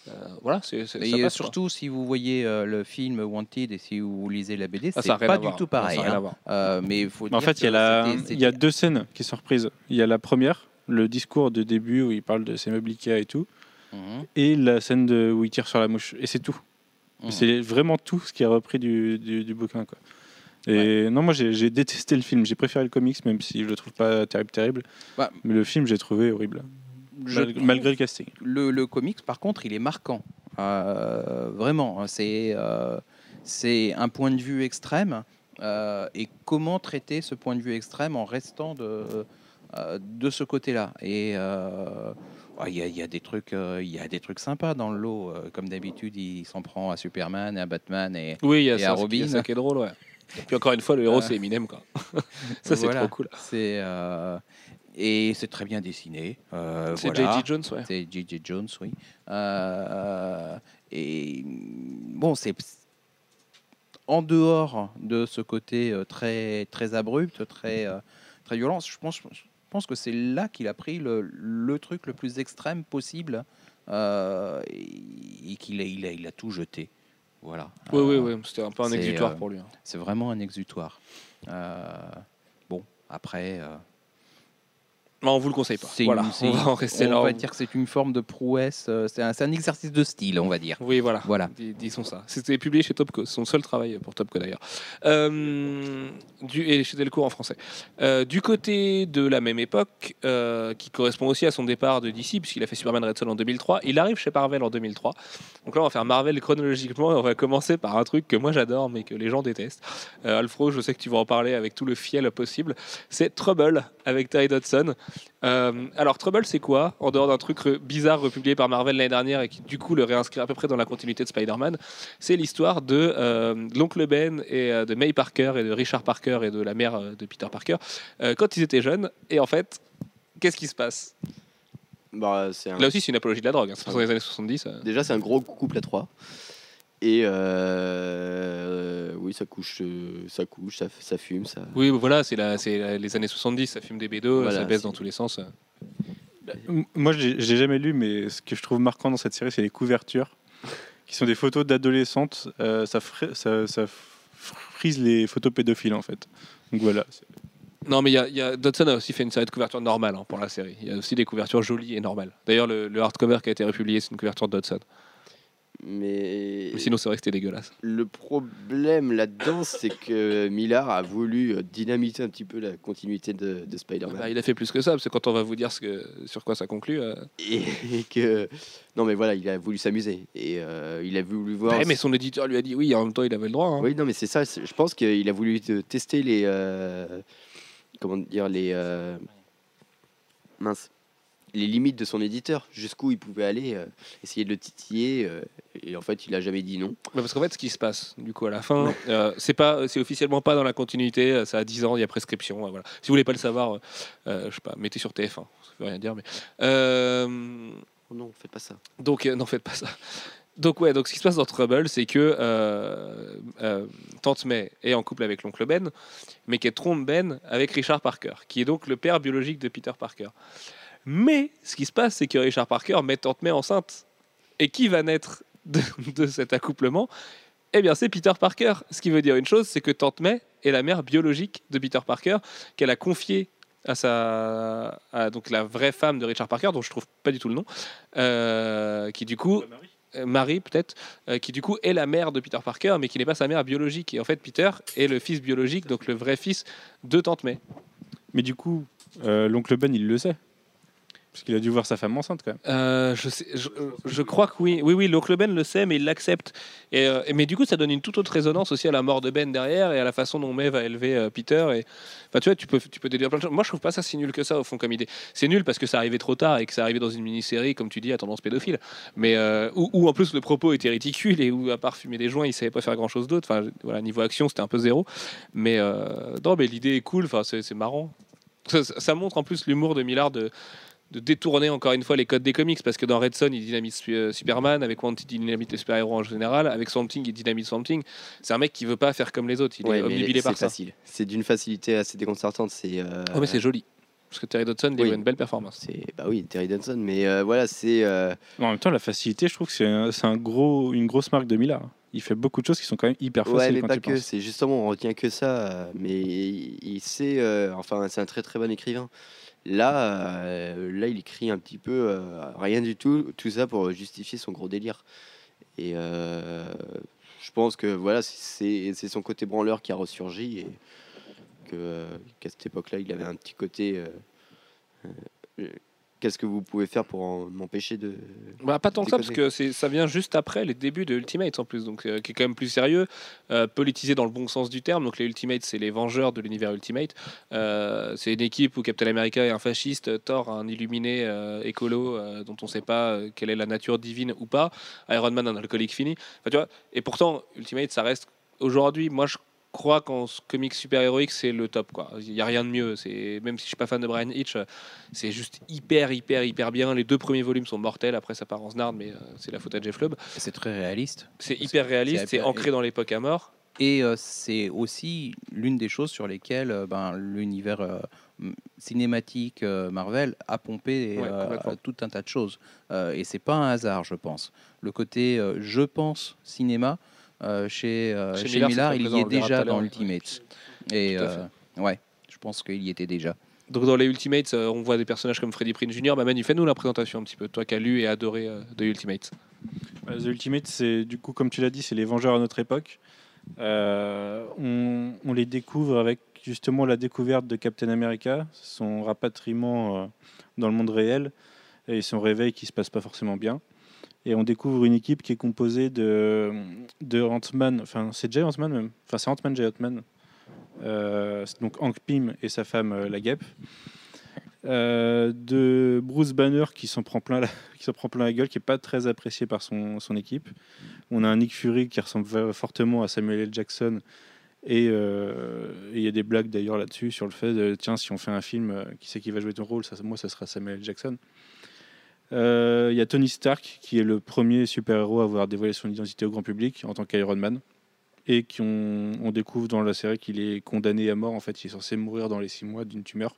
euh, voilà, c'est quoi. surtout, si vous voyez euh, le film Wanted et si vous lisez la BD, Ah, c'est pas du voir. tout pareil. hein. Euh, mais il faut En dire fait, il y, a la- y deux scènes qui sont reprises. Il y a la première, le discours de début où il parle de ses meubles Ikea et tout, Mhm, et la scène de, où il tire sur la mouche. Et c'est tout. mhm. C'est vraiment tout ce qui est repris du, du, du bouquin. Quoi. Et non, moi j'ai j'ai détesté le film. J'ai préféré le comics, même si je le trouve pas terrible, terrible. Bah, Mais le film, j'ai trouvé horrible. Je malgré le casting. le, le comics, par contre, il est marquant. Euh, vraiment, hein, c'est euh, c'est un point de vue extrême. euh, et comment traiter ce point de vue extrême en restant de, de ce côté-là Et il y, y a des trucs, il y a des trucs sympas dans le lot. comme d'habitude, il s'en prend à Superman, à Batman et Oui, il y a Et ça, à Robin. ça qui est drôle, ouais. Et puis encore une fois, le héros, c'est Eminem, quoi. ça, c'est Voilà. trop cool. C'est et c'est très bien dessiné. euh, C'est voilà. J.J. Jones, ouais. C'est J.J. Jones, oui. Euh, et bon, c'est en dehors de ce côté euh, très très abrupt, très très violent. Je pense, je pense que c'est là qu'il a pris le, le truc le plus extrême possible euh, et, qu'il a, il a, il a tout jeté. Voilà. Oui, oui, oui. C'était un peu un exutoire pour lui. hein. C'est vraiment un exutoire. Bon, après. Non, on vous le conseille pas. Voilà, une- on va en rester on là. va dire que c'est une forme de prouesse. euh, C'est un, exercice de style, on va dire. Oui, voilà. Voilà. Dis- Disons ça. C'était publié chez Topco, son seul travail pour Topco d'ailleurs. Euh, du, et chez Delcourt en français. Euh, du côté de la même époque, euh, qui correspond aussi à son départ de DC, puisqu'il a fait Superman Red Son en 2003, il arrive chez Marvel en 2003. Donc là, on va faire Marvel chronologiquement et on va commencer par un truc que moi j'adore, mais que les gens détestent. Alfro, je sais que tu vas en parler avec tout le fiel possible. C'est Trouble avec Terry Dodson. Euh, alors Trouble c'est quoi En dehors d'un truc re- bizarre republié par Marvel l'année dernière et qui du coup le réinscrit à peu près dans la continuité de Spider-Man, c'est l'histoire de euh, l'oncle Ben et euh, de May Parker et de Richard Parker et de la mère de Peter Parker quand ils étaient jeunes. Et en fait, qu'est-ce qui se passe? Bah, un- Là aussi c'est une apologie de la drogue, hein, c'est dans les années 70. euh. Déjà, c'est un gros couple à trois. Et euh, oui, ça couche, euh, ça couche, ça, ça fume, ça. Oui voilà, c'est les années 70, ça fume des bédos, Voilà, ça baisse dans tous les sens. Moi, l'ai jamais lu, mais ce que je trouve marquant dans cette série, c'est les couvertures, qui sont des photos d'adolescentes. Euh, ça, fri- ça, ça frise les photos pédophiles, en fait. Donc voilà. Non, mais il y a, y a- Dodson a aussi fait une série de couvertures normales hein, pour la série. Il y a aussi des couvertures jolies et normales. D'ailleurs, le, le hardcover qui a été republié, c'est une couverture de Dodson. Mais Mais sinon, c'est vrai que c'était dégueulasse. le problème là-dedans, c'est que Millard a voulu euh, dynamiter un petit peu la continuité de, de Spider-Man. Bah, il a fait plus que ça, parce que quand on va vous dire ce que, sur quoi ça conclut. euh, et, et que non, mais voilà, il a voulu s'amuser et euh, il a voulu voir. ouais, mais son éditeur lui a dit oui, en même temps, il avait le droit. hein. Oui, non, mais c'est ça. Je pense qu'il a voulu te- tester les. euh, comment dire les. mince. Les limites de son éditeur, jusqu'où il pouvait aller, euh, essayer de le titiller, euh, et en fait, il a jamais dit non. Parce qu'en fait, ce qui se passe, du coup, à la fin, euh, c'est pas, c'est officiellement pas dans la continuité. euh, Ça a 10 ans, il y a prescription. euh, voilà. Si vous voulez pas le savoir, euh, euh, je sais pas, mettez sur TF1. Ça veut rien dire, mais. euh, Oh non, faites pas ça. Donc, euh, n'en faites pas ça. Donc, ouais, donc ce qui se passe dans Trouble, c'est que euh, euh, Tante May est en couple avec l'oncle Ben, mais qu'elle trompe Ben avec Richard Parker, qui est donc le père biologique de Peter Parker. Mais ce qui se passe, c'est que Richard Parker met Tante May enceinte. Et qui va naître de, de cet accouplement? Eh bien, c'est Peter Parker. Ce qui veut dire une chose, c'est que Tante May est la mère biologique de Peter Parker, qu'elle a confiée à sa à donc la vraie femme de Richard Parker dont je trouve pas du tout le nom euh, qui du coup euh, Marie peut-être euh, qui du coup est la mère de Peter Parker mais qui n'est pas sa mère biologique et en fait Peter est le fils biologique donc le vrai fils de Tante May Mais du coup, euh, l'oncle Ben, il le sait. Parce qu'il a dû voir sa femme enceinte, quand même. Euh, je, crois que oui. Oui, oui, l'oncle Ben le sait, mais il l'accepte. Euh, mais du coup, ça donne une toute autre résonance aussi à la mort de Ben derrière et à la façon dont May va élever euh, Peter. Et, tu vois, tu peux, tu peux déduire plein de choses. Moi, je trouve pas ça si nul que ça, au fond, comme idée. C'est nul parce que ça arrivait trop tard et que ça arrivait dans une mini-série, comme tu dis, à tendance pédophile. Mais où, en plus le propos était ridicule et où, à part fumer des joints, il savait pas faire grand-chose d'autre. Enfin, voilà, niveau action, c'était un peu zéro. Mais, non, mais l'idée est cool. Enfin, c'est marrant. Ça, montre en plus l'humour de Millard de détourner encore une fois les codes des comics parce que dans Red Son il dynamite euh, Superman avec Wanted il dynamite les super-héros en général avec Swamp Thing il dynamite Swamp Thing c'est un mec qui veut pas faire comme les autres il Ouais, est omnibilé c'est par ça facile. C'est d'une facilité assez déconcertante. C'est. euh, oh mais c'est joli parce que Terry Dodson Oui. une belle performance c'est bah oui Terry Dunson mais euh, voilà c'est euh, En même temps, la facilité, je trouve que c'est un, gros, une grosse marque de Millard. Il fait beaucoup de choses qui sont quand même hyper faciles ouais mais quand pas tu que penses. c'est justement on retient que ça mais il, il sait euh, enfin c'est un très très bon écrivain là euh, là il écrit un petit peu euh, rien du tout tout ça pour justifier son gros délire. Et euh, je pense que voilà c'est son côté branleur qui a ressurgi et qu'à cette époque là il avait un petit côté qu'est-ce que vous pouvez faire pour m'empêcher de bah, pas tant que ça parce que ça vient juste après les débuts de Ultimate en plus donc euh, qui est quand même plus sérieux euh, politisé dans le bon sens du terme. Donc les Ultimate c'est les vengeurs de l'univers Ultimate. Euh, c'est une équipe où Captain America est un fasciste Thor un illuminé écolo dont on sait pas quelle est la nature divine ou pas. Iron Man un alcoolique fini. Enfin, tu vois, et pourtant, Ultimate, ça reste aujourd'hui, moi je crois qu'en comics super-héroïque, c'est le top. quoi. Il n'y a rien de mieux. C'est Même si je suis pas fan de Brian Hitch, euh, c'est juste hyper, hyper, hyper bien. Les deux premiers volumes sont mortels, après ça part en snarde, mais euh, c'est la faute à Jeff Lubb. C'est très réaliste. C'est hyper réaliste, c'est ancré dans l'époque à mort. Et euh, c'est aussi l'une des choses sur lesquelles euh, ben, l'univers euh, cinématique Marvel a pompé Ouais, tout un tas de choses. Et c'est pas un hasard, je pense. Le côté je pense cinéma chez, euh, Chez chez Millard, il y est déjà dans ouais. Ultimate. Et euh, ouais, je pense qu'il y était déjà. Donc dans les Ultimates, euh, on voit des personnages comme Freddy Prinze Jr. Bah Manu, fais-nous la présentation un petit peu, toi qui as lu et adoré euh, The Ultimates. Bah, The Ultimate, c'est du coup, comme tu l'as dit, c'est les Vengeurs à notre époque. Euh, on, on les découvre avec justement la découverte de Captain America, son rapatriement euh, dans le monde réel et son réveil qui se passe pas forcément bien. Et on découvre une équipe qui est composée de, de Ant-Man, enfin c'est Jay Ant-Man même, enfin c'est Ant-Man Jay Ant-Man, Euh, donc Hank Pym et sa femme euh, la guêpe. Euh, de Bruce Banner qui s'en prend plein la, qui s'en prend plein la gueule, qui est pas très apprécié par son, son équipe. On a un Nick Fury qui ressemble fortement à Samuel L. Jackson. Et euh, et il y a des blagues d'ailleurs là-dessus sur le fait de tiens, si on fait un film, qui c'est qui va jouer ton rôle ça, Moi, ça sera Samuel L. Jackson. Euh, Il y a Tony Stark qui est le premier super-héros à avoir dévoilé son identité au grand public en tant qu'Iron Man. Et qu'on on découvre dans la série qu'il est condamné à mort. En fait, il est censé mourir dans les six mois d'une tumeur.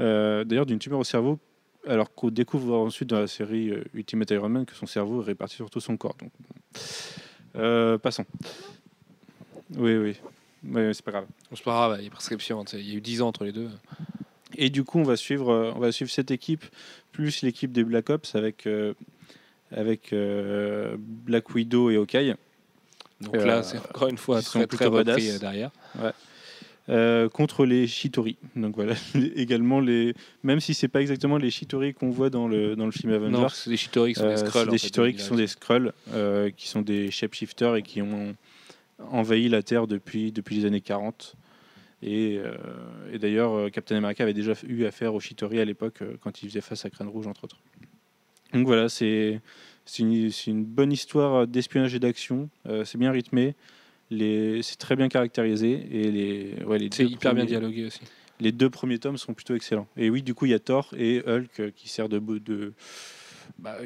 Euh, D'ailleurs, d'une tumeur au cerveau, alors qu'on découvre ensuite dans la série euh, Ultimate Iron Man que son cerveau est réparti sur tout son corps. Donc. Euh, passons. Oui, oui. Ouais, c'est pas grave. C'est pas grave, il y a prescription, il y a eu 10 ans entre les deux. Et du coup, on va suivre, on va suivre cette équipe plus l'équipe des Black Ops avec euh, avec euh, Black Widow et Hawkeye Donc là, c'est encore une fois très très repris badass. euh, derrière. euh, contre les Shitori. Donc voilà, également les, même si c'est pas exactement les Shitori qu'on voit dans le dans le film Avengers. Non, c'est des Shitori qui sont des Skrulls. des Shitori qui sont des Skrulls, euh, qui sont des shapeshifters et qui ont envahi la Terre depuis, depuis les années 40. Et, euh, et d'ailleurs, euh, Captain America avait déjà eu affaire aux Shitori à l'époque, euh, quand il faisait face à Crâne Rouge, entre autres. Donc voilà, c'est une, bonne histoire d'espionnage et d'action. Euh, c'est bien rythmé. C'est très bien caractérisé. Et les, ouais, les C'est hyper bien dialogué aussi. les deux premiers tomes sont plutôt excellents. Et oui, du coup, il y a Thor et Hulk qui sert de. de bah,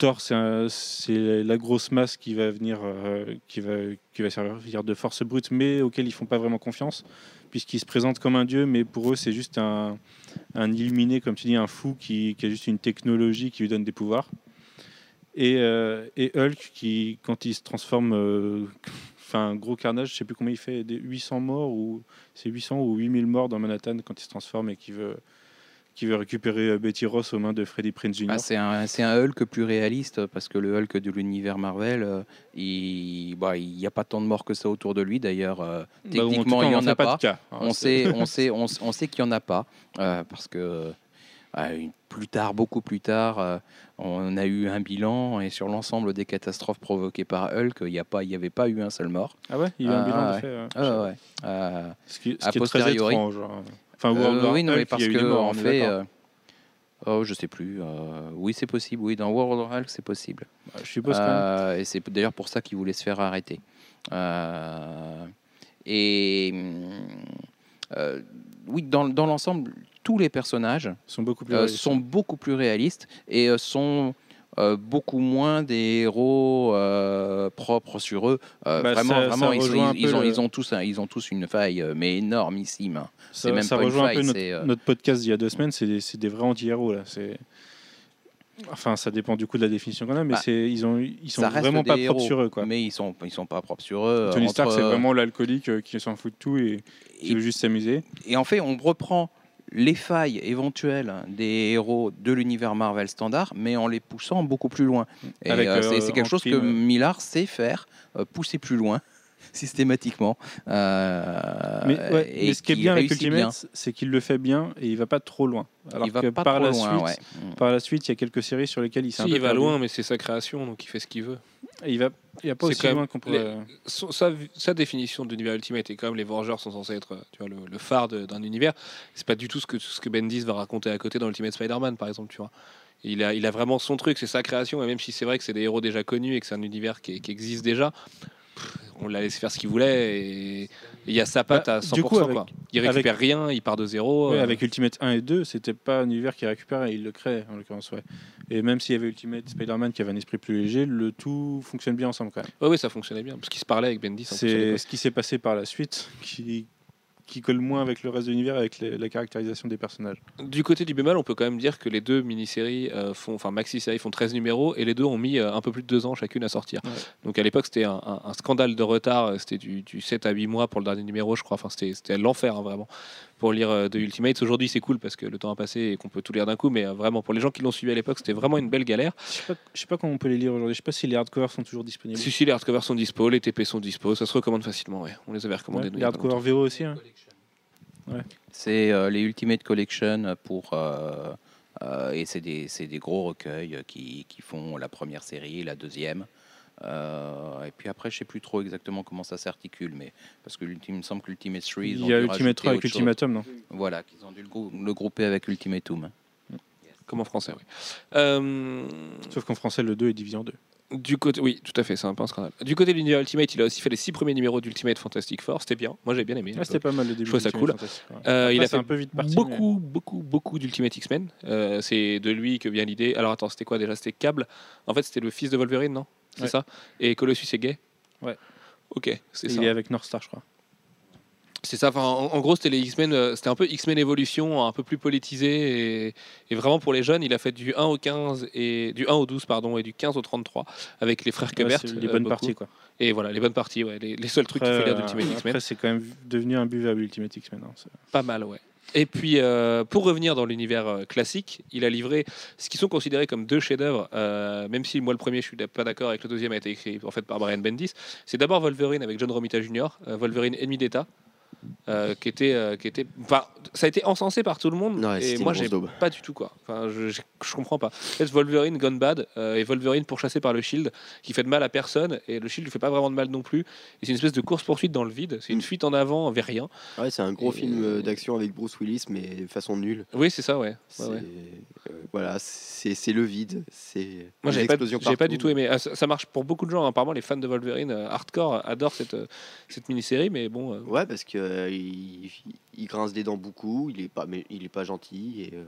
Thor, c'est la grosse masse qui va venir, euh, qui, va, servir de force brute, mais auquel ils font pas vraiment confiance, puisqu'il se présente comme un dieu, mais pour eux, c'est juste un, illuminé, comme tu dis, un fou qui, a juste une technologie qui lui donne des pouvoirs. Et, euh, Hulk, qui, quand il se transforme, euh, fait un gros carnage, je sais plus combien il fait, des 800 morts, ou c'est 800 ou 8000 morts dans Manhattan quand il se transforme et qui veut, qui veut récupérer euh, Betty Ross aux mains de Freddie Prinze Jr. Ah, c'est un, Hulk plus réaliste parce que le Hulk de l'univers Marvel, euh, il bah, il n'y a pas tant de morts que ça autour de lui. D'ailleurs, euh, Bah, techniquement, il n'y on en a pas. de cas. hein, on, sait, on, sait, on, sait qu'il n'y en a pas euh, parce que euh, une- plus tard, beaucoup plus tard, euh, on a eu un bilan et sur l'ensemble des catastrophes provoquées par Hulk, il n'y a pas- il n'y avait pas eu un seul mort. Ah ouais, il y a eu un Ah, bilan de ouais. fait. euh, Ah ouais. Euh, Ce qui, ce A qui est très posteriori. Enfin, Euh, World War oui, non, mais parce que en fait, euh, oh, je sais plus. euh, oui, c'est possible. Oui, dans World of Hulk, c'est possible. Je suppose. Euh, et c'est d'ailleurs pour ça qu'il voulait se faire arrêter. Euh, et euh, oui, dans, dans l'ensemble, tous les personnages sont beaucoup plus réalistes. sont beaucoup plus réalistes et sont euh, beaucoup moins des héros euh, propres sur eux. Euh, Bah, vraiment, ça- vraiment, ça ils, ont, le- ils ont tous, ils ont tous une faille, mais énormissime. hein. Ça, c'est même ça pas une rejoint un peu notre, podcast d'il y a deux semaines. C'est des, vrais anti-héros là. C'est enfin, ça dépend du coup de la définition qu'on a, mais Bah, ils ont ils sont vraiment pas héros, propres sur eux quoi. Mais ils sont, ils sont pas propres sur eux. Tony Stark, c'est vraiment l'alcoolique qui s'en fout de tout et qui veut juste s'amuser. Et en fait, on reprend les failles éventuelles des héros de l'univers Marvel standard, mais en les poussant beaucoup plus loin. Et euh, c'est euh, c'est quelque chose que Millard sait faire, euh, pousser plus loin systématiquement. Euh, Mais, ouais, et mais ce qui est bien avec Ultimate, c'est qu'il le fait bien et il va pas trop loin. Alors il va que pas par trop la loin, suite, ouais. Par la suite, il y a quelques séries sur lesquelles il s'est Si, un peu il va perdu. loin, mais c'est sa création, donc il fait ce qu'il veut. Et Il va, il y a pas aussi loin qu'on pourrait. Son- sa, sa définition de l'univers Ultimate est quand même les Vengeurs sont censés être tu vois, le, le phare d'un univers. C'est pas du tout ce que, ce que Bendis va raconter à côté dans Ultimate Spider-Man, par exemple. Tu vois. Il, a, il a vraiment son truc, c'est sa création, et même si c'est vrai que c'est des héros déjà connus et que c'est un univers qui, qui existe déjà, on l'a laissé faire ce qu'il voulait, et il y a sa patte Bah, à 100%. du coup, avec- quoi. Il récupère rien, il part de zéro. Ouais, euh, avec Ultimate 1 et 2, c'était pas un univers qui récupérait, il le crée en l'occurrence. Ouais. Et même s'il y avait Ultimate Spider-Man qui avait un esprit plus léger, le tout fonctionne bien ensemble quand même. ouais, ça fonctionnait bien, parce qu'il se parlait avec Bendis. C'est ce qui s'est passé par la suite qui, qui colle moins avec le reste de l'univers, avec les- la caractérisation des personnages. Du côté du bémol, on peut quand même dire que les deux mini-séries euh, font, enfin maxi-séries font 13 numéros et les deux ont mis euh, un peu plus de deux ans chacune à sortir. Ouais. Donc à l'époque, c'était un, un- un scandale de retard. euh, C'était du, du 7 à 8 mois pour le dernier numéro, je crois. Enfin, c'était c'était l'enfer, hein, vraiment. Pour lire euh, de Ultimates. Aujourd'hui, c'est cool parce que le temps a passé et qu'on peut tout lire d'un coup, mais euh, vraiment, pour les gens qui l'ont suivi à l'époque, c'était vraiment une belle galère. Je sais pas, je sais pas comment on peut les lire aujourd'hui. Je sais pas si les hardcovers sont toujours disponibles. Si, si, les hardcovers sont dispo, les TP sont dispo, ça se recommande facilement, ouais. On les avait recommandés. Ouais, nous, les hardcovers VO aussi. hein. C'est euh, les Ultimate Collection pour. euh, euh, et c'est des, gros recueils qui, qui font la première série, la deuxième. Euh, et puis après, je sais plus trop exactement comment ça s'articule, mais parce que il me semble qu'Ultimate 3, ils Il ont y a dû Ultimate rajouter 3 avec. Ultimatum, non? Voilà, qu'ils ont dû le, grou- le grouper avec Ultimatum. Comme en français, oui. Euh, Sauf qu'en français, le 2 est divisé en deux. du côté, oui, tout à fait, c'est un peu un scandale. Du côté de l'univers Ultimate, il a aussi fait les six premiers numéros d'Ultimate Fantastic Four, c'était bien. Moi, j'ai bien aimé. Ah, c'était pas mal le début. Je trouve ça cool. Euh, Après, il a fait un peu vite parti. beaucoup, beaucoup, beaucoup d'Ultimate X-Men. Euh, c'est de lui que vient l'idée. Alors attends, c'était quoi déjà? C'était Cable? En fait, c'était le fils de Wolverine, non? C'est Ouais. ça Et Colossus est gay Ouais. Ok, c'est ça. Il est avec North Star, je crois. C'est ça. Enfin, en, en gros, c'était les X-Men. euh, C'était un peu X-Men Evolution, un peu plus politisé et, et vraiment pour les jeunes, il a fait du 1 au 15 et du 1 au 12 pardon et du 15 au 33 avec les frères Ouais, Quebert. c'est les euh, bonnes beaucoup. parties, quoi. Et voilà, les bonnes parties, ouais, les, les seuls trucs qu'il lire euh, d'Ultimate X-Men. Après, c'est quand même devenu imbuvable Ultimate X-Men. hein, Pas mal, ouais. Et puis, euh, pour revenir dans l'univers euh, classique, il a livré ce qui sont considérés comme deux chefs-d'œuvre, euh, même si moi le premier, je suis pas d'accord avec le deuxième, a été écrit en fait par Brian Bendis. C'est d'abord Wolverine avec John Romita Jr., Wolverine ennemi d'État, euh, qui était, euh, qui était, enfin, ça a été encensé par tout le monde. Ouais, et moi, j'ai pas du tout quoi. Enfin, je, je, je comprends pas. Fait, Wolverine gone bad euh, et Wolverine pourchassé par le Shield, qui fait de mal à personne et le Shield lui fait pas vraiment de mal non plus. Et c'est une espèce de course poursuite dans le vide. C'est une Mm. fuite en avant vers rien. Ouais, c'est un gros Et- film d'action avec Bruce Willis, mais façon nulle. Oui, c'est ça, ouais. Ouais, C'est- ouais. voilà, c'est le vide. C'est Moi, j'avais pas, pas du tout aimé. Ah, Ça, ça marche pour beaucoup de gens. hein. Apparemment, les fans de Wolverine hardcore adorent cette, cette mini-série, mais bon. Ouais, parce que euh, il, grince des dents beaucoup. Il est pas, mais il est pas gentil. Et, euh,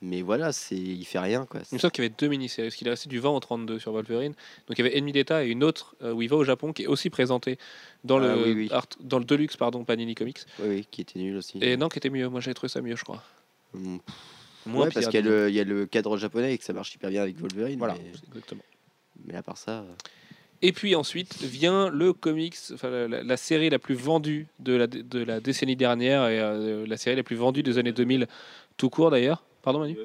mais voilà, c'est, il fait rien quoi. Il me semble qu'il y avait deux mini-séries, parce qu'il est resté du 20 au 32 sur Wolverine. Donc il y avait Ennemi d'État et une autre euh, où il va au Japon, qui est aussi présentée dans, Ah, le, oui, oui. art- dans le Deluxe pardon, Panini Comics. Oui, oui, qui était nul aussi. Et non, qui était mieux. Moi, j'avais trouvé ça mieux, je crois. Mm. Moins ouais, parce qu'il y a, disons. le, il y a le cadre japonais et que ça marche hyper bien avec Wolverine. Voilà, mais, exactement. mais à part ça, euh, Et puis ensuite vient le comics, enfin la, série la plus vendue de la, de la décennie dernière et euh, la série la plus vendue des années 2000, tout court d'ailleurs. Pardon, Manu?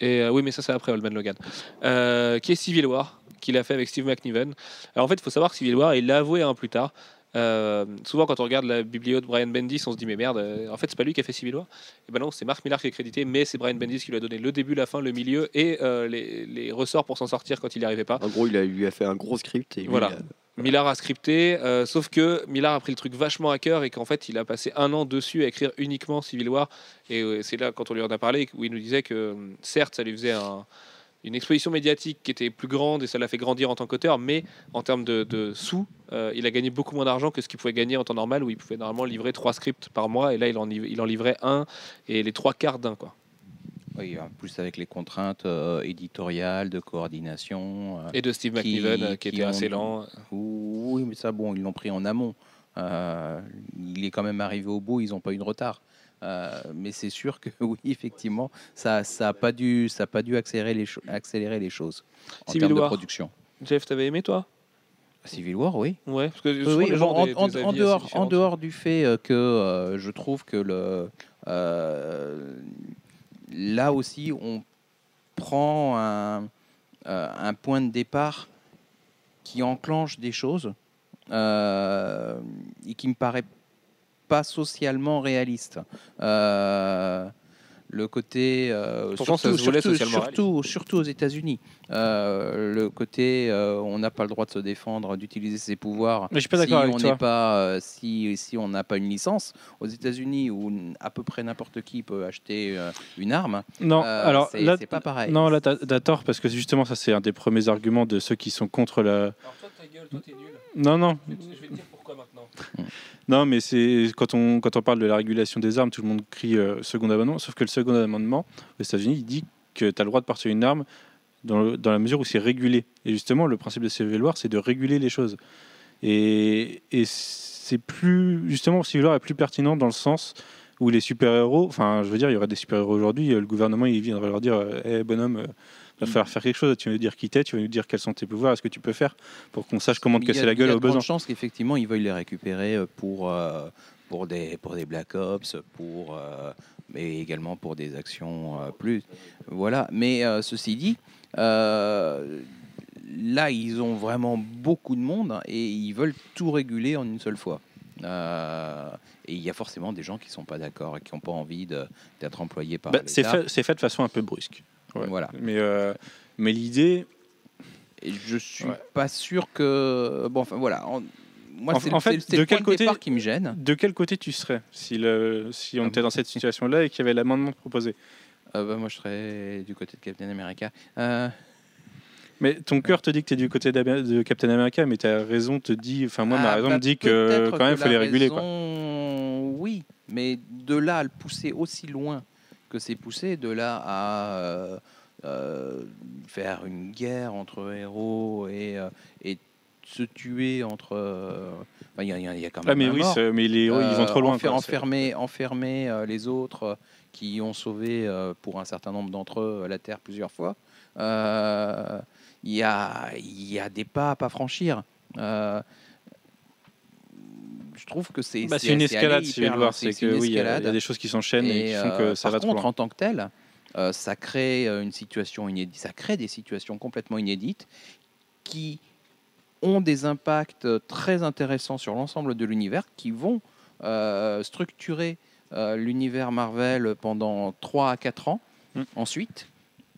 Et euh, oui, mais ça c'est après Old Man Logan, Euh, qui est Civil War, qu'il a fait avec Steve McNiven. Alors en fait, il faut savoir que Civil War, il l'a avoué un plus tard. Euh, souvent, quand on regarde la biblio de Brian Bendis, on se dit mais merde, euh, en fait, c'est pas lui qui a fait Civil War. Et ben non, c'est Mark Millar qui est crédité, mais c'est Brian Bendis qui lui a donné le début, la fin, le milieu et euh, les, les ressorts pour s'en sortir quand il n'y arrivait pas. en gros, il a, lui a fait un gros script. Et Voilà. il a- Millard a scripté, euh, sauf que Millard a pris le truc vachement à cœur et qu'en fait il a passé un an dessus à écrire uniquement Civil War. Et euh, c'est là quand on lui en a parlé où il nous disait que certes ça lui faisait un- une exposition médiatique qui était plus grande et ça l'a fait grandir en tant qu'auteur, mais en termes de, de sous, euh, il a gagné beaucoup moins d'argent que ce qu'il pouvait gagner en temps normal où il pouvait normalement livrer trois scripts par mois et là il en, liv- il en livrait un et les trois quarts d'un quoi. Oui, en plus avec les contraintes euh, éditoriales, de coordination. euh, Et de Steve McNiven qui, qui était ont- assez lent. Oui, mais ça, bon, ils l'ont pris en amont. Il est quand même arrivé au bout, ils n'ont pas eu de retard. Euh, mais c'est sûr que oui, effectivement, ça ça a pas dû, ça a pas dû accélérer les, accélérer les choses en Civil termes War. de production. Jeff, t'avais aimé toi? Civil War, oui. Ouais, parce que Oui, oui, bon, des- en, des dehors, en différents. dehors du fait euh, que euh, je trouve que le, euh, là aussi, on prend un, un point de départ qui enclenche des choses et qui me paraît pas socialement réaliste. Euh, le côté euh, ça surtout, se surtout, socialement surtout, surtout aux États-Unis, Euh, le côté euh, on n'a pas le droit de se défendre, d'utiliser ses pouvoirs. Mais je suis pas si d'accord avec on toi. n'est pas, euh, si, si on n'a pas une licence aux États-Unis où à peu près n'importe qui peut acheter euh, une arme, Non, euh, alors c'est là, c'est pas pareil. non, là, t'as tort parce que justement, ça, c'est un des premiers arguments de ceux qui sont contre la. Alors toi, ta gueule, toi t'es nul. Non, non, Je vais te dire. Non, mais c'est quand on quand on parle de la régulation des armes, tout le monde crie euh, second amendement. Sauf que le second amendement aux États-Unis, dit que tu as le droit de porter une arme dans, dans la mesure où c'est régulé. Et justement, le principe de Civil War, c'est de réguler les choses. Et, et c'est plus justement Civil War est plus pertinent dans le sens où les super-héros, enfin, je veux dire, il y aurait des super-héros aujourd'hui, euh, le gouvernement, il viendrait leur dire Hé, bonhomme, euh, va falloir faire quelque chose, tu vas nous dire qui t'es, tu vas nous dire quels sont tes pouvoirs, est-ce que tu peux faire pour qu'on sache comment te Il y a- casser la il y a gueule de au besoin. chances qu'effectivement ils veuillent les récupérer euh, pour, euh, pour des pour des Black Ops, pour euh, mais également pour des actions euh, plus. Voilà. Mais euh, ceci dit, euh, là, ils ont vraiment beaucoup de monde et ils veulent tout réguler en une seule fois. Euh, et il y a forcément des gens qui sont pas d'accord et qui n'ont pas envie d'être employés par Bah, c'est l'État. fait, c'est fait de façon un peu brusque. Ouais. Voilà. Mais, euh, mais l'idée, je suis Ouais. pas sûr que. Bon, enfin voilà. En- Moi, c'est en le- fait, de quel côté- qui me gêne. de quel côté tu serais si, le, si on Ah était bon dans cette situation-là et qu'il y avait l'amendement proposé? Euh, bah, moi, je serais du côté de Captain America. Euh, Mais ton cœur te dit que tu es du côté de Captain America, mais ta raison te dit. Enfin, moi, ma ah, raison bah, me dit que quand même, il faut les réguler. Quoi. Oui, mais de là à le pousser aussi loin que c'est poussé, de là à euh, euh, faire une guerre entre héros et, euh, et se tuer entre. Il y, y a- il y a quand même. Ah, mais un oui, mort. mais les héros, ils vont trop loin. enfer- enfermer enfermer les autres qui ont sauvé pour un certain nombre d'entre eux la Terre plusieurs fois. Il y, a, y a des pas à pas franchir. Euh, je trouve que c'est Bah, une escalade, si loin. voir. C'est que oui, il y, a- des choses qui s'enchaînent et, qui font euh, que ça par va trop contre, loin. en tant que tel, euh, ça crée euh, une situation inédite. Ça crée des situations complètement inédites qui ont des impacts euh, très intéressants sur l'ensemble de l'univers, qui vont euh, structurer euh, l'univers Marvel pendant 3 à 4 ans Mm. ensuite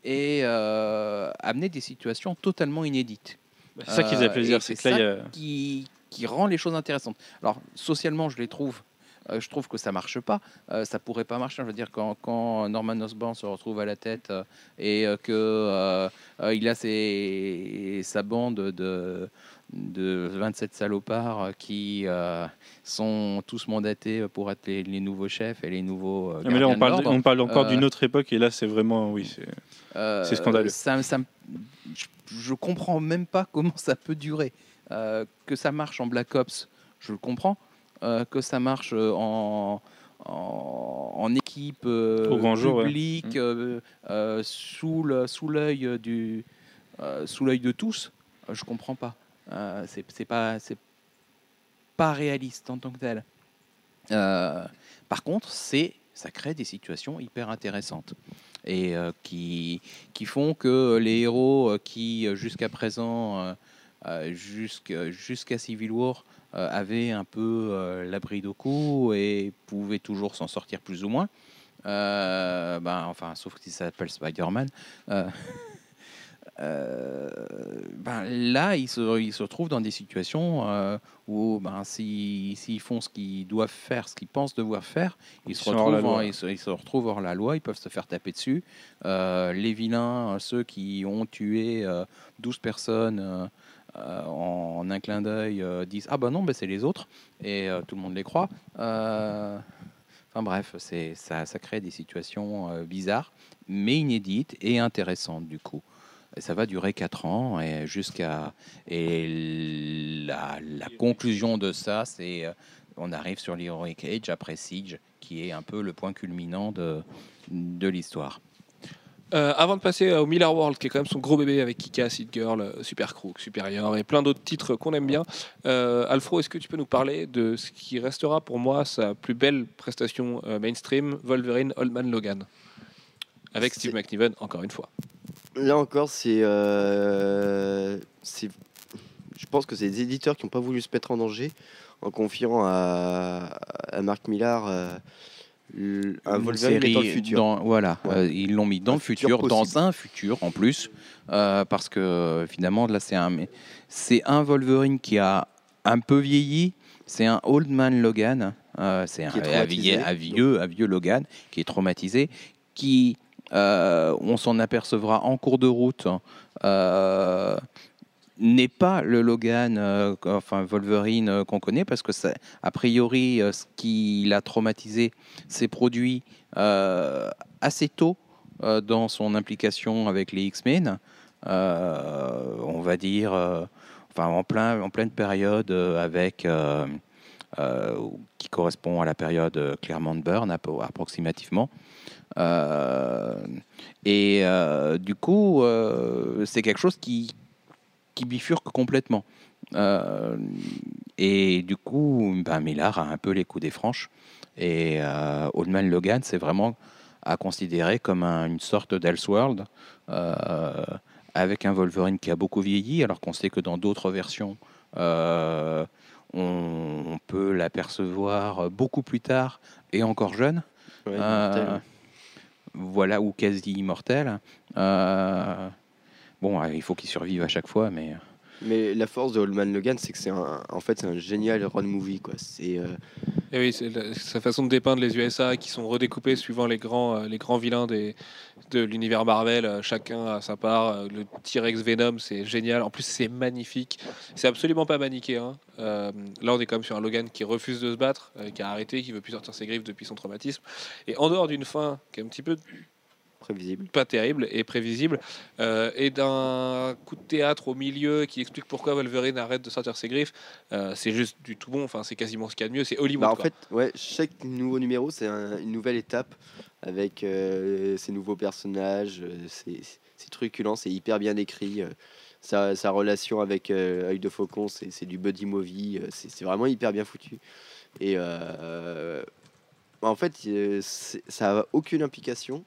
et euh, amener des situations totalement inédites C'est ça qui faisait euh, plaisir, c'est que là, il y a- qui, qui rend les choses intéressantes. Alors, socialement, je les trouve. euh, je trouve que ça marche pas. Euh, ça pourrait pas marcher. Je veux dire, quand, quand Norman Osborn se retrouve à la tête euh, et euh, que il a ses, sa bande de, de 27 salopards qui sont tous mandatés pour être les, les nouveaux chefs et les nouveaux. mais là, on parle, l'ordre. on parle encore d'une autre époque et là, c'est vraiment. Oui, c'est. Scandaleux. Ça, ça me- je, je comprends même pas comment ça peut durer. Euh, que ça marche en Black Ops, je le comprends. Euh, que ça marche euh, en, en, en équipe Au grand jour, ouais. publique, Mm. sous le- sous l'œil du sous l'œil de tous, je comprends pas. C'est pas c'est pas réaliste en tant que tel. Euh, par contre, c'est ça crée des situations hyper intéressantes et euh, qui, qui font que les héros qui jusqu'à présent, jusqu'à jusqu'à Civil War, euh, avaient un peu euh, l'abri de coup et pouvaient toujours s'en sortir plus ou moins. Euh, ben, enfin, sauf si ça s'appelle Spider-Man. Euh, euh, ben, là, ils se, ils se retrouvent dans des situations euh, où, ben, s'ils s'ils font ce qu'ils doivent faire, ce qu'ils pensent devoir faire, ils, Ils se la retrouvent en- ils, se, ils se retrouvent hors la loi, ils peuvent se faire taper dessus. Euh, les vilains, euh, ceux qui ont tué euh, 12 personnes euh, en, un clin d'œil, euh, disent Ah ben non, ben c'est les autres, et euh, tout le monde les croit. Enfin bref, c'est ça, ça crée des situations bizarres, mais inédites et intéressantes du coup. Ça va durer 4 ans et jusqu'à et la, conclusion de ça, c'est on arrive sur l'Heroic Age après Siege, qui est un peu le point culminant de, de l'histoire. Euh, avant de passer au Miller World, qui est quand même son gros bébé avec Kika, Seed Girl, euh, Super Crook, Superior et plein d'autres titres qu'on aime bien, euh, Alfro, est-ce que tu peux nous parler de ce qui restera pour moi sa plus belle prestation euh, mainstream, Wolverine Old Man Logan? Avec Steve McNiven, encore une fois. Là encore, c'est. euh, je pense que c'est des éditeurs qui n'ont pas voulu se mettre en danger en confiant à, à Marc Millar euh, le- un Une Wolverine mais dans le futur. dans- voilà, Ouais. euh, ils l'ont mis dans Un le futur futur, dans un futur en plus, euh, parce que finalement là c'est un, c'est un Wolverine qui a un peu vieilli, c'est un old man Logan, euh, c'est un, un vieil- un vieux, un vieux Logan qui est traumatisé, qui on s'en apercevra en cours de route. N'est pas le Logan, euh, enfin Wolverine euh, qu'on connaît, parce que ça, a priori, euh, ce qui l'a traumatisé, s'est produit assez tôt dans son implication avec les X-Men. On va dire, enfin en plein, en pleine période avec. qui correspond à la période Claremont Burn appro- approximativement. Et du coup, c'est quelque chose qui, qui bifurque complètement. Euh, et du coup, ben, Millard a un peu les coups des franches. Et euh, Old Man Logan, c'est vraiment à considérer comme un- une sorte d'Elseworld, euh, avec un Wolverine qui a beaucoup vieilli, alors qu'on sait que dans d'autres versions, on, on peut l'apercevoir beaucoup plus tard et encore jeune. Ouais, voilà, ou quasi immortel. Euh, bon, euh, il faut qu'il survive à chaque fois, mais Mais la force de Old Man Logan, c'est que c'est un, en fait, c'est un génial road movie, quoi. C'est euh, Et oui, c'est la- sa façon de dépeindre les USA qui sont redécoupés suivant les grands, euh, les grands vilains des, de l'univers Marvel. euh, chacun à sa part. Euh, Le T-Rex Venom, c'est génial. En plus, c'est magnifique. C'est absolument pas manichéen. Euh, là, on est quand même sur un Logan qui refuse de se battre, euh, qui a arrêté, qui veut plus sortir ses griffes depuis son traumatisme. Et en dehors d'une fin qui est un petit peu prévisible. pas terrible et prévisible, euh, et d'un coup de théâtre au milieu qui explique pourquoi Wolverine arrête de sortir ses griffes, euh, c'est juste du tout bon. Enfin, c'est quasiment ce qu'il y a de mieux. C'est Hollywood. Bah, en quoi. fait, ouais, chaque nouveau numéro, c'est un- une nouvelle étape avec euh, ces nouveaux personnages. euh, c'est c'est truculent, c'est hyper bien écrit. sa, sa relation avec Œil de Faucon, c'est du buddy movie. c'est vraiment hyper bien foutu. Et en fait, ça n'a aucune implication,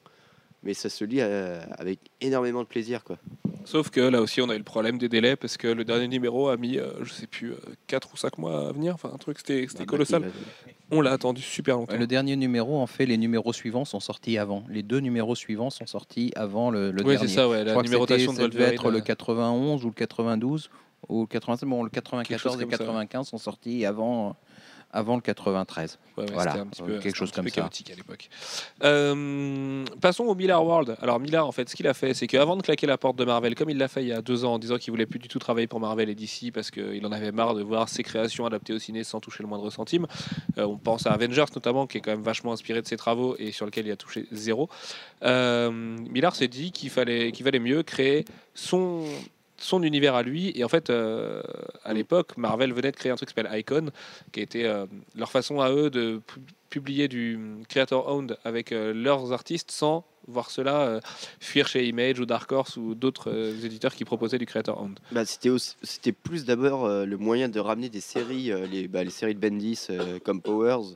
mais ça se lit euh, avec énormément de plaisir. Quoi. Sauf que là aussi, on a eu le problème des délais parce que le dernier numéro a mis, euh, je sais plus, 4 ou 5 mois à venir. Enfin, un truc, c'était Ah, bah, colossal. On l'a attendu super longtemps. le dernier numéro, en fait, les numéros suivants sont sortis avant. Les deux numéros suivants sont sortis avant le, le oui, dernier. c'est ça, ouais. La numérotation de ça devait être le euh, 91 ou le 92 ou le 87. Bon, le Quelque 94 chose et comme ça. 95 sont sortis avant, avant le 93. ouais, ouais, voilà, un petit peu, quelque un chose petit comme peu ça. chaotique à l'époque. Euh, passons au Miller World. Alors Miller, en fait, ce qu'il a fait, c'est qu'avant de claquer la porte de Marvel, comme il l'a fait il y a deux ans, en disant qu'il voulait plus du tout travailler pour Marvel et DC parce qu'il en avait marre de voir ses créations adaptées au ciné sans toucher le moindre centime. Euh, on pense à Avengers notamment, qui est quand même vachement inspiré de ses travaux et sur lequel il a touché zéro. Euh, Miller s'est dit qu'il fallait, qu'il valait mieux créer son son univers à lui et en fait euh, à l'époque Marvel venait de créer un truc qui s'appelle Icon qui était euh, leur façon à eux de pu- publier du creator owned avec euh, leurs artistes sans voir cela fuir chez Image ou Dark Horse ou d'autres éditeurs qui proposaient du creator owned. Bah, c'était plus d'abord le moyen de ramener des séries, les, bah, les séries de Bendis comme Powers.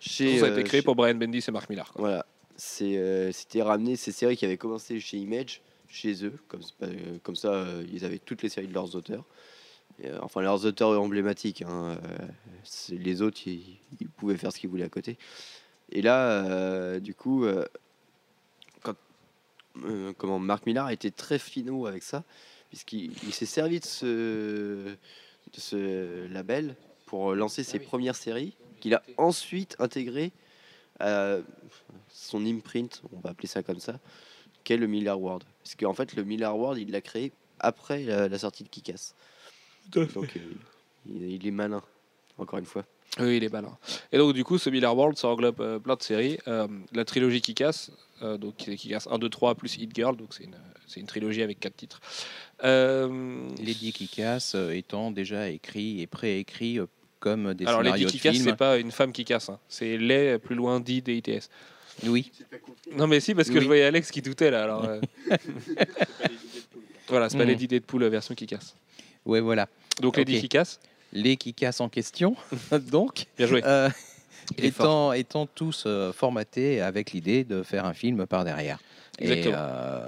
Chez, ça a été créé chez- pour Brian Bendis et Mark Millar. quoi. Voilà, c'était ramener ces séries qui avaient commencé chez Image, chez eux, comme, euh, comme ça euh, ils avaient toutes les séries de leurs auteurs. Et, euh, enfin, leurs auteurs emblématiques. hein, les autres, ils, ils pouvaient faire ce qu'ils voulaient à côté. Et là, du coup, quand, comment Marc Millar a été très finaux avec ça, puisqu'il il s'est servi de ce, de ce label pour lancer ses premières séries, qu'il a ensuite intégré à son imprint, on va appeler ça comme ça, qu'est le Miller World. Parce qu'en fait, le Miller World, il l'a créé après la, la sortie de Kick-Ass. Donc, euh, il, il est malin, encore une fois. Oui, il est malin. Et donc, du coup, ce Miller World, ça englobe euh, plein de séries. Euh, la trilogie qui casse, donc qui casse 1, 2, 3 plus Hit Girl, donc c'est une, c'est une trilogie avec quatre titres. Euh, Lady Kick-Ass euh, étant déjà écrit et préécrit comme des alors, scénarios Lady de qui casse, c'est pas une femme qui casse, hein. c'est les plus loin dit des ITS. Oui, Non, mais si, parce que Oui. je voyais Alex qui doutait là. Alors, euh. voilà, c'est pas Mm. Lady Deadpool la version qui casse. ouais, voilà. Donc, Lady Ok. qui casse, Les Kick-Ass en question, donc, bien joué. euh, étant, étant tous euh, formatés avec l'idée de faire un film par derrière. Exactement. Et, euh,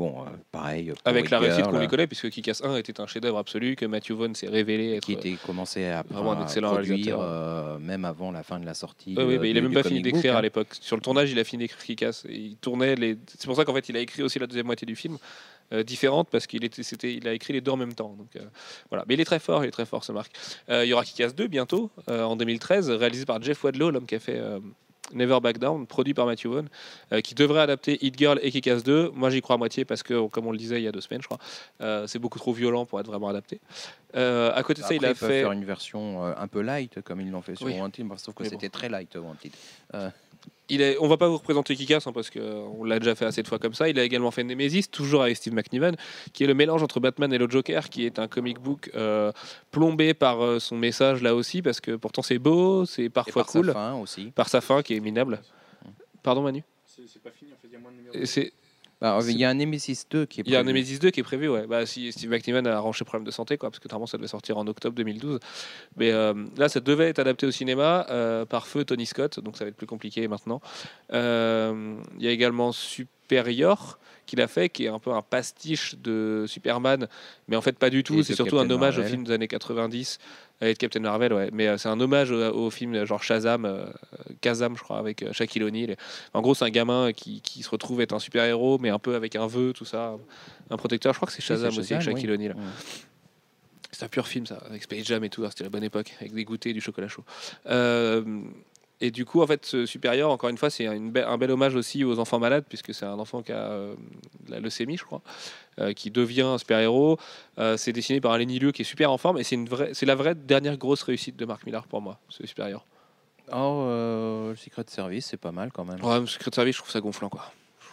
bon, euh, pareil. Avec la réussite qu'on lui connaît, puisque Kick-Ass 1 était un chef-d'œuvre absolu, que Matthew Vaughn s'est révélé être. qui était commencé à, Vraiment un excellent produire euh, même avant la fin de la sortie. Oui, mais il a du- même pas fini d'écrire à hein. l'époque. Sur le tournage, il a fini d'écrire Kick-Ass. Et Il tournait les. C'est pour ça qu'en fait, il a écrit aussi la deuxième moitié du film, euh, différente parce qu'il était, c'était, il a écrit les deux en même temps. Donc euh, voilà. Mais il est très fort, il est très fort, ce Marc. Euh, il y aura Kick-Ass 2 bientôt, euh, en 2013, réalisé par Jeff Wadlow, l'homme qui a fait. Never Back Down, produit par Matthew Vaughn, euh, qui devrait adapter Hit Girl et Kick-Ass 2. Moi, j'y crois à moitié parce que, comme on le disait il y a deux semaines, je crois, euh, c'est beaucoup trop violent pour être vraiment adapté. Euh, à côté de ça, il a fait. faire une version un peu light, comme ils l'ont fait sur Oui. Wanted, sauf que bon. c'était très light Wanted. Il est, on va pas vous représenter Kick-Ass hein, parce qu'on l'a déjà fait assez de fois comme ça. Il a également fait Nemesis, toujours avec Steve McNiven, qui est le mélange entre Batman et le Joker, qui est un comic book euh, plombé par euh, son message là aussi, parce que pourtant c'est beau, c'est Et parfois par cool, sa fin aussi. par sa fin qui est minable. Pardon Manu? C'est pas fini, en fait, il y a moins de Et c'est Bah, il y a un Nemesis 2 qui est Il y a un prévu. Nemesis 2 qui est prévu, ouais. Bah, si Steve McNiven a arrangé problème de santé, quoi, parce que normalement ça devait sortir en octobre 2012. Mais euh, là, ça devait être adapté au cinéma euh, par feu Tony Scott, donc ça va être plus compliqué maintenant. Euh, Il y a également Superior qu'il a fait, qui est un peu un pastiche de Superman, mais en fait pas du tout. C'est surtout un hommage au Marvel. film des années 90 avec Captain Marvel, ouais. Mais euh, c'est un hommage au, au film genre Shazam, euh, Kazam, je crois, avec euh, Shaquille O'Neal. En gros, c'est un gamin qui, qui se retrouve être un super héros, mais un peu avec un vœu, tout ça, un protecteur. Je crois que c'est Shazam aussi avec Shaquille oui. O'Neal. Ouais. C'est un pur film, ça, avec Space Jam et tout. hein, C'était la bonne époque, avec des goûters et du chocolat chaud. Euh, et du coup, en fait, ce supérieur, encore une fois, c'est be- un bel hommage aussi aux enfants malades, puisque c'est un enfant qui a euh, la leucémie, je crois, euh, qui devient un super-héros. Euh, c'est dessiné par un Lenny qui est super en forme, et c'est vraie, la vraie dernière grosse réussite de Mark Millar pour moi, ce supérieur. Oh, euh, le Secret Service, c'est pas mal quand même. Ouais, Secret Service, je trouve ça gonflant, quoi.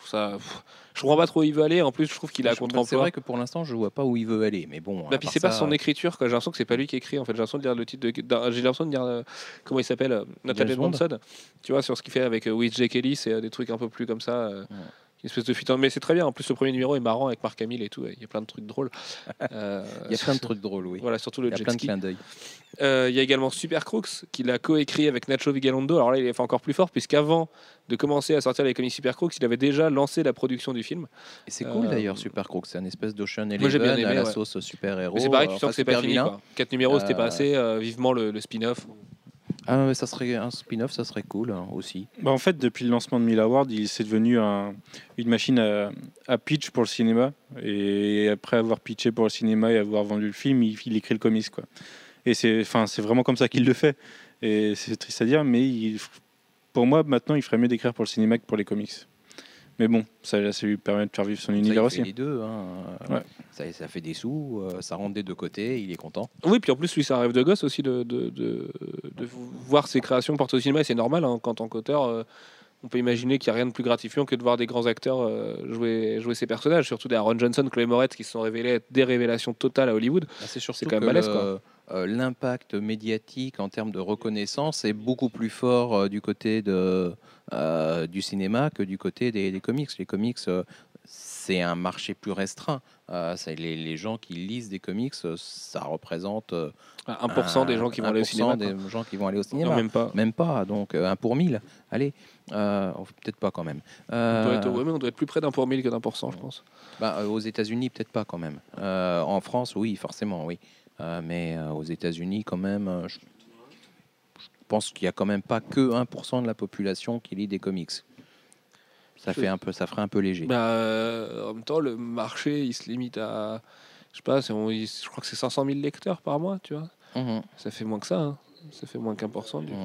Je trouve ça. pff, je comprends pas trop où il veut aller. En plus, je trouve qu'il a Je- bah, C'est contre-emploi. vrai que pour l'instant, je vois pas où il veut aller, mais bon. Bah, puis c'est pas son écriture, quoi. J'ai l'impression que c'est pas lui qui écrit. En fait, j'ai l'impression de lire le titre de. J'ai l'impression de dire euh, comment il s'appelle, euh, Bond. Edmondson. Tu vois, sur ce qu'il fait avec euh, J. Kelly, c'est euh, des trucs un peu plus comme ça. euh, Ouais. Une espèce de fuite. Mais c'est très bien. En plus, le premier numéro est marrant avec Marc Hamill et tout. Il y a plein de trucs drôles. Euh, Il y a plein de trucs drôles, oui. Voilà, surtout le Il y a jet plein de clins d'œil. Euh, Il y a également Super Crooks qu'il a coécrit avec Nacho Vigalondo. Alors là, il est fait encore plus fort puisqu'avant de commencer à sortir les comics Super Crooks, il avait déjà lancé la production du film. Et c'est cool Euh, d'ailleurs, Super Crook. C'est un espèce d'Ocean Moi, j'ai bien Eleven à aimé, la ouais. sauce super-héros. Mais c'est pareil, euh, tu sens que c'est super pas fini. Quoi. Quatre numéros, c'était pas Euh, assez. euh, vivement le, le spin-off. Ah, ça serait un spin-off, ça serait cool hein, aussi. Bah, en fait, depuis le lancement de Mill Award, il s'est devenu un- une machine à, pitch pour le cinéma. Et après avoir pitché pour le cinéma et avoir vendu le film, il, écrit le comics. Quoi. Et c'est, c'est vraiment comme ça qu'il le fait. Et c'est triste à dire, mais pour moi, maintenant, il ferait mieux d'écrire pour le cinéma que pour les comics. Mais bon, ça, ça lui permet de faire vivre son Ça, univers il aussi. fait les deux. hein. Ouais. Ça, ça fait des sous, euh, ça rentre des deux côtés, il est content. Oui, puis en plus, lui, c'est un rêve de gosse aussi de, de, de, de voir ses créations portées au cinéma. Et c'est normal, hein, qu'en tant qu'auteur, euh, on peut imaginer qu'il n'y a rien de plus gratifiant que de voir des grands acteurs euh, jouer, jouer ces personnages. Surtout des Aaron Johnson, Chloé Moretz, qui se sont révélés être des révélations totales à Hollywood. Bah, c'est quand même que le- quoi. Euh, l'impact médiatique en termes de reconnaissance est beaucoup plus fort euh, du côté de, euh, du cinéma que du côté des, des comics. Les comics, c'est un marché plus restreint. Euh, les, les gens qui lisent des comics, ça représente euh, 1% des gens qui vont aller au 1% cinéma. des quoi. gens qui vont aller au Non, cinéma. même pas. Même pas, donc euh, un pour mille. Allez, euh, oh, peut-être pas quand même. On doit, être, ouais, mais on doit être plus près d'un pour mille que d'un pour cent, je pense. bah, aux États-Unis, peut-être pas quand même. En France, oui, forcément, oui. Euh, mais euh, aux États-Unis, quand même, euh, je, pense qu'il y a quand même pas que 1% de la population qui lit des comics. Ça fait un peu, ça ferait un peu léger. Bah, en même temps, le marché, il se limite à. Je sais pas, on- je crois que c'est 500 000 lecteurs par mois, tu vois. Mhm, Ça fait moins que ça. hein. Ça fait moins qu'un pour cent, du coup.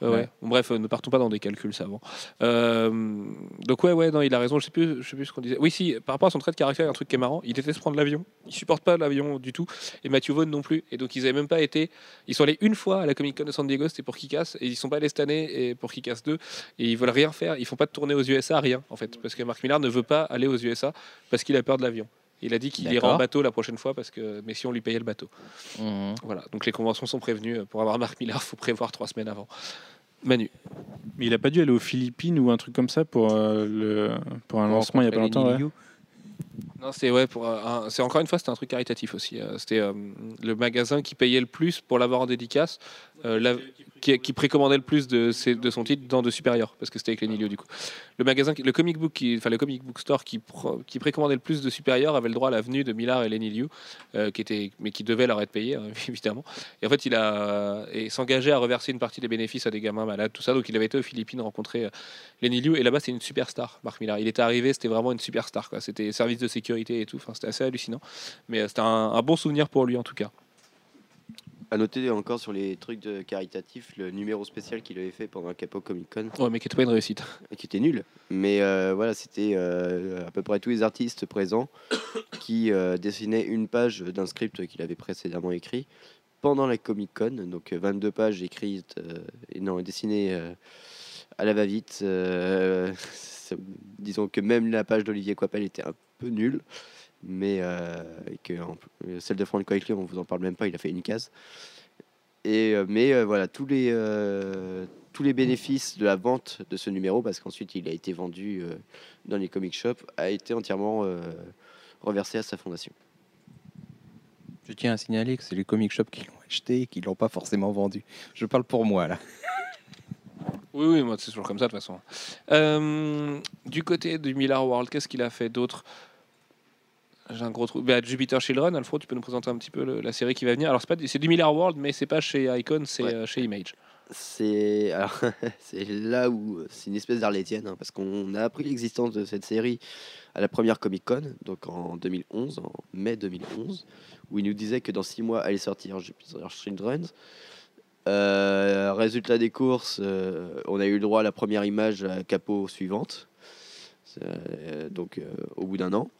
Ouais, ouais. Ouais. Bon, bref, euh, ne partons pas dans des calculs savants. Euh, donc ouais, ouais, non, il a raison. Je sais plus, je sais plus ce qu'on disait. Oui, si, par rapport à son trait de caractère, il y a un truc qui est marrant. Il déteste prendre l'avion. Il supporte pas l'avion du tout. Et Matthew Vaughn non plus. Et donc ils avaient même pas été. Ils sont allés une fois à la Comic Con de San Diego, c'était pour Kick-Ass, et ils sont pas allés cette année et pour Kick-Ass 2. Et ils veulent rien faire. Ils font pas de tournée aux USA, rien en fait, parce que Mark Millar ne veut pas aller aux USA parce qu'il a peur de l'avion. Il a dit qu'il ira en bateau la prochaine fois parce que, mais si on lui payait le bateau. Mhm. Voilà. Donc les conventions sont prévenues. Pour avoir Mark Millar, faut prévoir trois semaines avant. Manu. Mais il a pas dû aller aux Philippines ou un truc comme ça pour, euh, le, pour un lancement il y a pas longtemps. Ouais. Non, c'est ouais pour euh, un- c'est encore une fois c'était un truc caritatif aussi. euh, C'était euh, le magasin qui payait le plus pour l'avoir en dédicace, euh, la- qui, qui précommandait le plus de, ses- de son titre dans de supérieur parce que c'était avec les Nilio du coup. Le magasin, le comic book, qui, enfin le comic book store qui, qui précommandait le plus de supérieur avait le droit à l'avenue de Millard et Lenny Liu, euh, qui était mais qui devait leur être payé hein, évidemment. Et en fait il a et s'engageait à reverser une partie des bénéfices à des gamins malades tout ça. Donc il avait été aux Philippines rencontrer Lenny Liu et là-bas c'est une superstar Marc Millar. Il était arrivé c'était vraiment une superstar quoi. C'était service de sécurité et tout. Enfin c'était assez hallucinant. Mais euh, c'était un, un bon souvenir pour lui en tout cas. À noter encore sur les trucs de caritatifs, le numéro spécial qu'il avait fait pendant Capo Comic Con, Ouais mais qui était pas une réussite. qui était nul. Mais euh, voilà, c'était euh, à peu près tous les artistes présents qui euh, dessinaient une page d'un script qu'il avait précédemment écrit pendant la Comic Con. Donc euh, 22 pages écrites et non dessinées à la va-vite. Disons que même la page d'Olivier Coipel était un peu nulle. Mais euh, et que en- celle de Franck Coiclier, on vous en parle même pas, il a fait une case. Et, euh, mais euh, voilà, tous les, euh, tous les bénéfices de la vente de ce numéro, parce qu'ensuite il a été vendu euh, dans les comic shops, a été entièrement euh, reversé à sa fondation. Je tiens à signaler que c'est les comic shops qui l'ont acheté et qui l'ont pas forcément vendu. Je parle pour moi là. Oui, oui, moi c'est toujours comme ça de toute façon. Euh, du côté du Miller World, qu'est-ce qu'il a fait d'autre? J'ai un gros trou. Bah, Jupiter Children, Alfred, tu peux nous présenter un petit peu le- la série qui va venir. Alors c'est pas du- c'est du Miller World, mais c'est pas chez Icon, c'est Ouais. euh, chez Image. C'est là où euh, c'est une espèce d'arlétienne, hein, parce qu'on a appris l'existence de cette série à la première Comic Con, donc en 2011, en mai 2011, où il nous disait que dans six mois allait sortir Jupiter Children. Euh, résultat des courses, euh, on a eu le droit à la première image à capot suivante, euh, donc euh, au bout d'un an.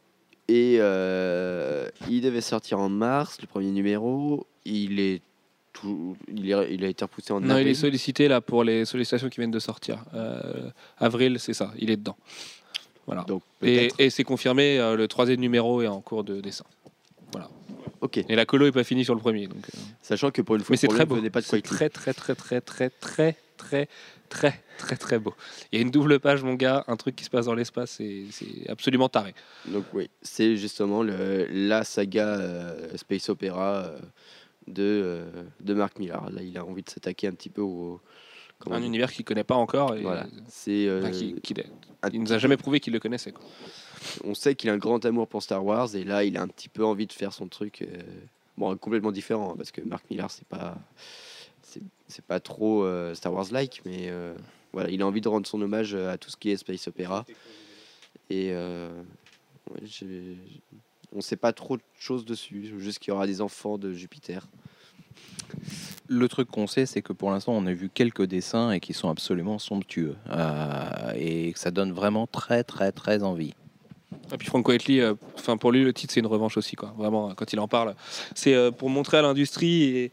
Et euh, il devait sortir en mars, le premier numéro. Il est tout, il, est- il a été repoussé en Non, il avril. est sollicité là pour les sollicitations qui viennent de sortir. Euh, avril, c'est ça, il est dedans. Voilà. Donc Et, c'est confirmé, euh, le troisième numéro est en cours de dessin. Ok. Et la colo est pas finie sur le premier. Donc, euh, Sachant que pour une fois, Mais c'est très beau. pas de C'est très, très, très, très, très, très, très, très, très, très beau. Il y a une double page, mon gars, un truc qui se passe dans l'espace, c'est c'est absolument taré. Donc oui, c'est justement le, la saga euh, Space Opera euh, de, euh, de Mark Millar. Là, il a envie de s'attaquer un petit peu au. Un univers qu'il connaît pas encore. Et, Voilà. C'est. euh, enfin, qui- qu'il est- un il nous a jamais prouvé qu'il le connaissait. Quoi. On sait qu'il a un grand amour pour Star Wars et là, il a un petit peu envie de faire son truc. bon, complètement différent hein, parce que Mark Millar, c'est pas. C'est pas trop euh, Star Wars-like, mais euh, voilà, il a envie de rendre son hommage à tout ce qui est Space Opera. Et euh, ouais, on sait pas trop de choses dessus, juste qu'il y aura des enfants de Jupiter. Le truc qu'on sait, c'est que pour l'instant, on a vu quelques dessins et qui sont absolument somptueux. Euh, et que ça donne vraiment très, très, très envie. Et puis Frank Whiteley, euh, enfin pour lui le titre c'est une revanche aussi quoi. Vraiment euh, quand il en parle, c'est euh, pour montrer à l'industrie et,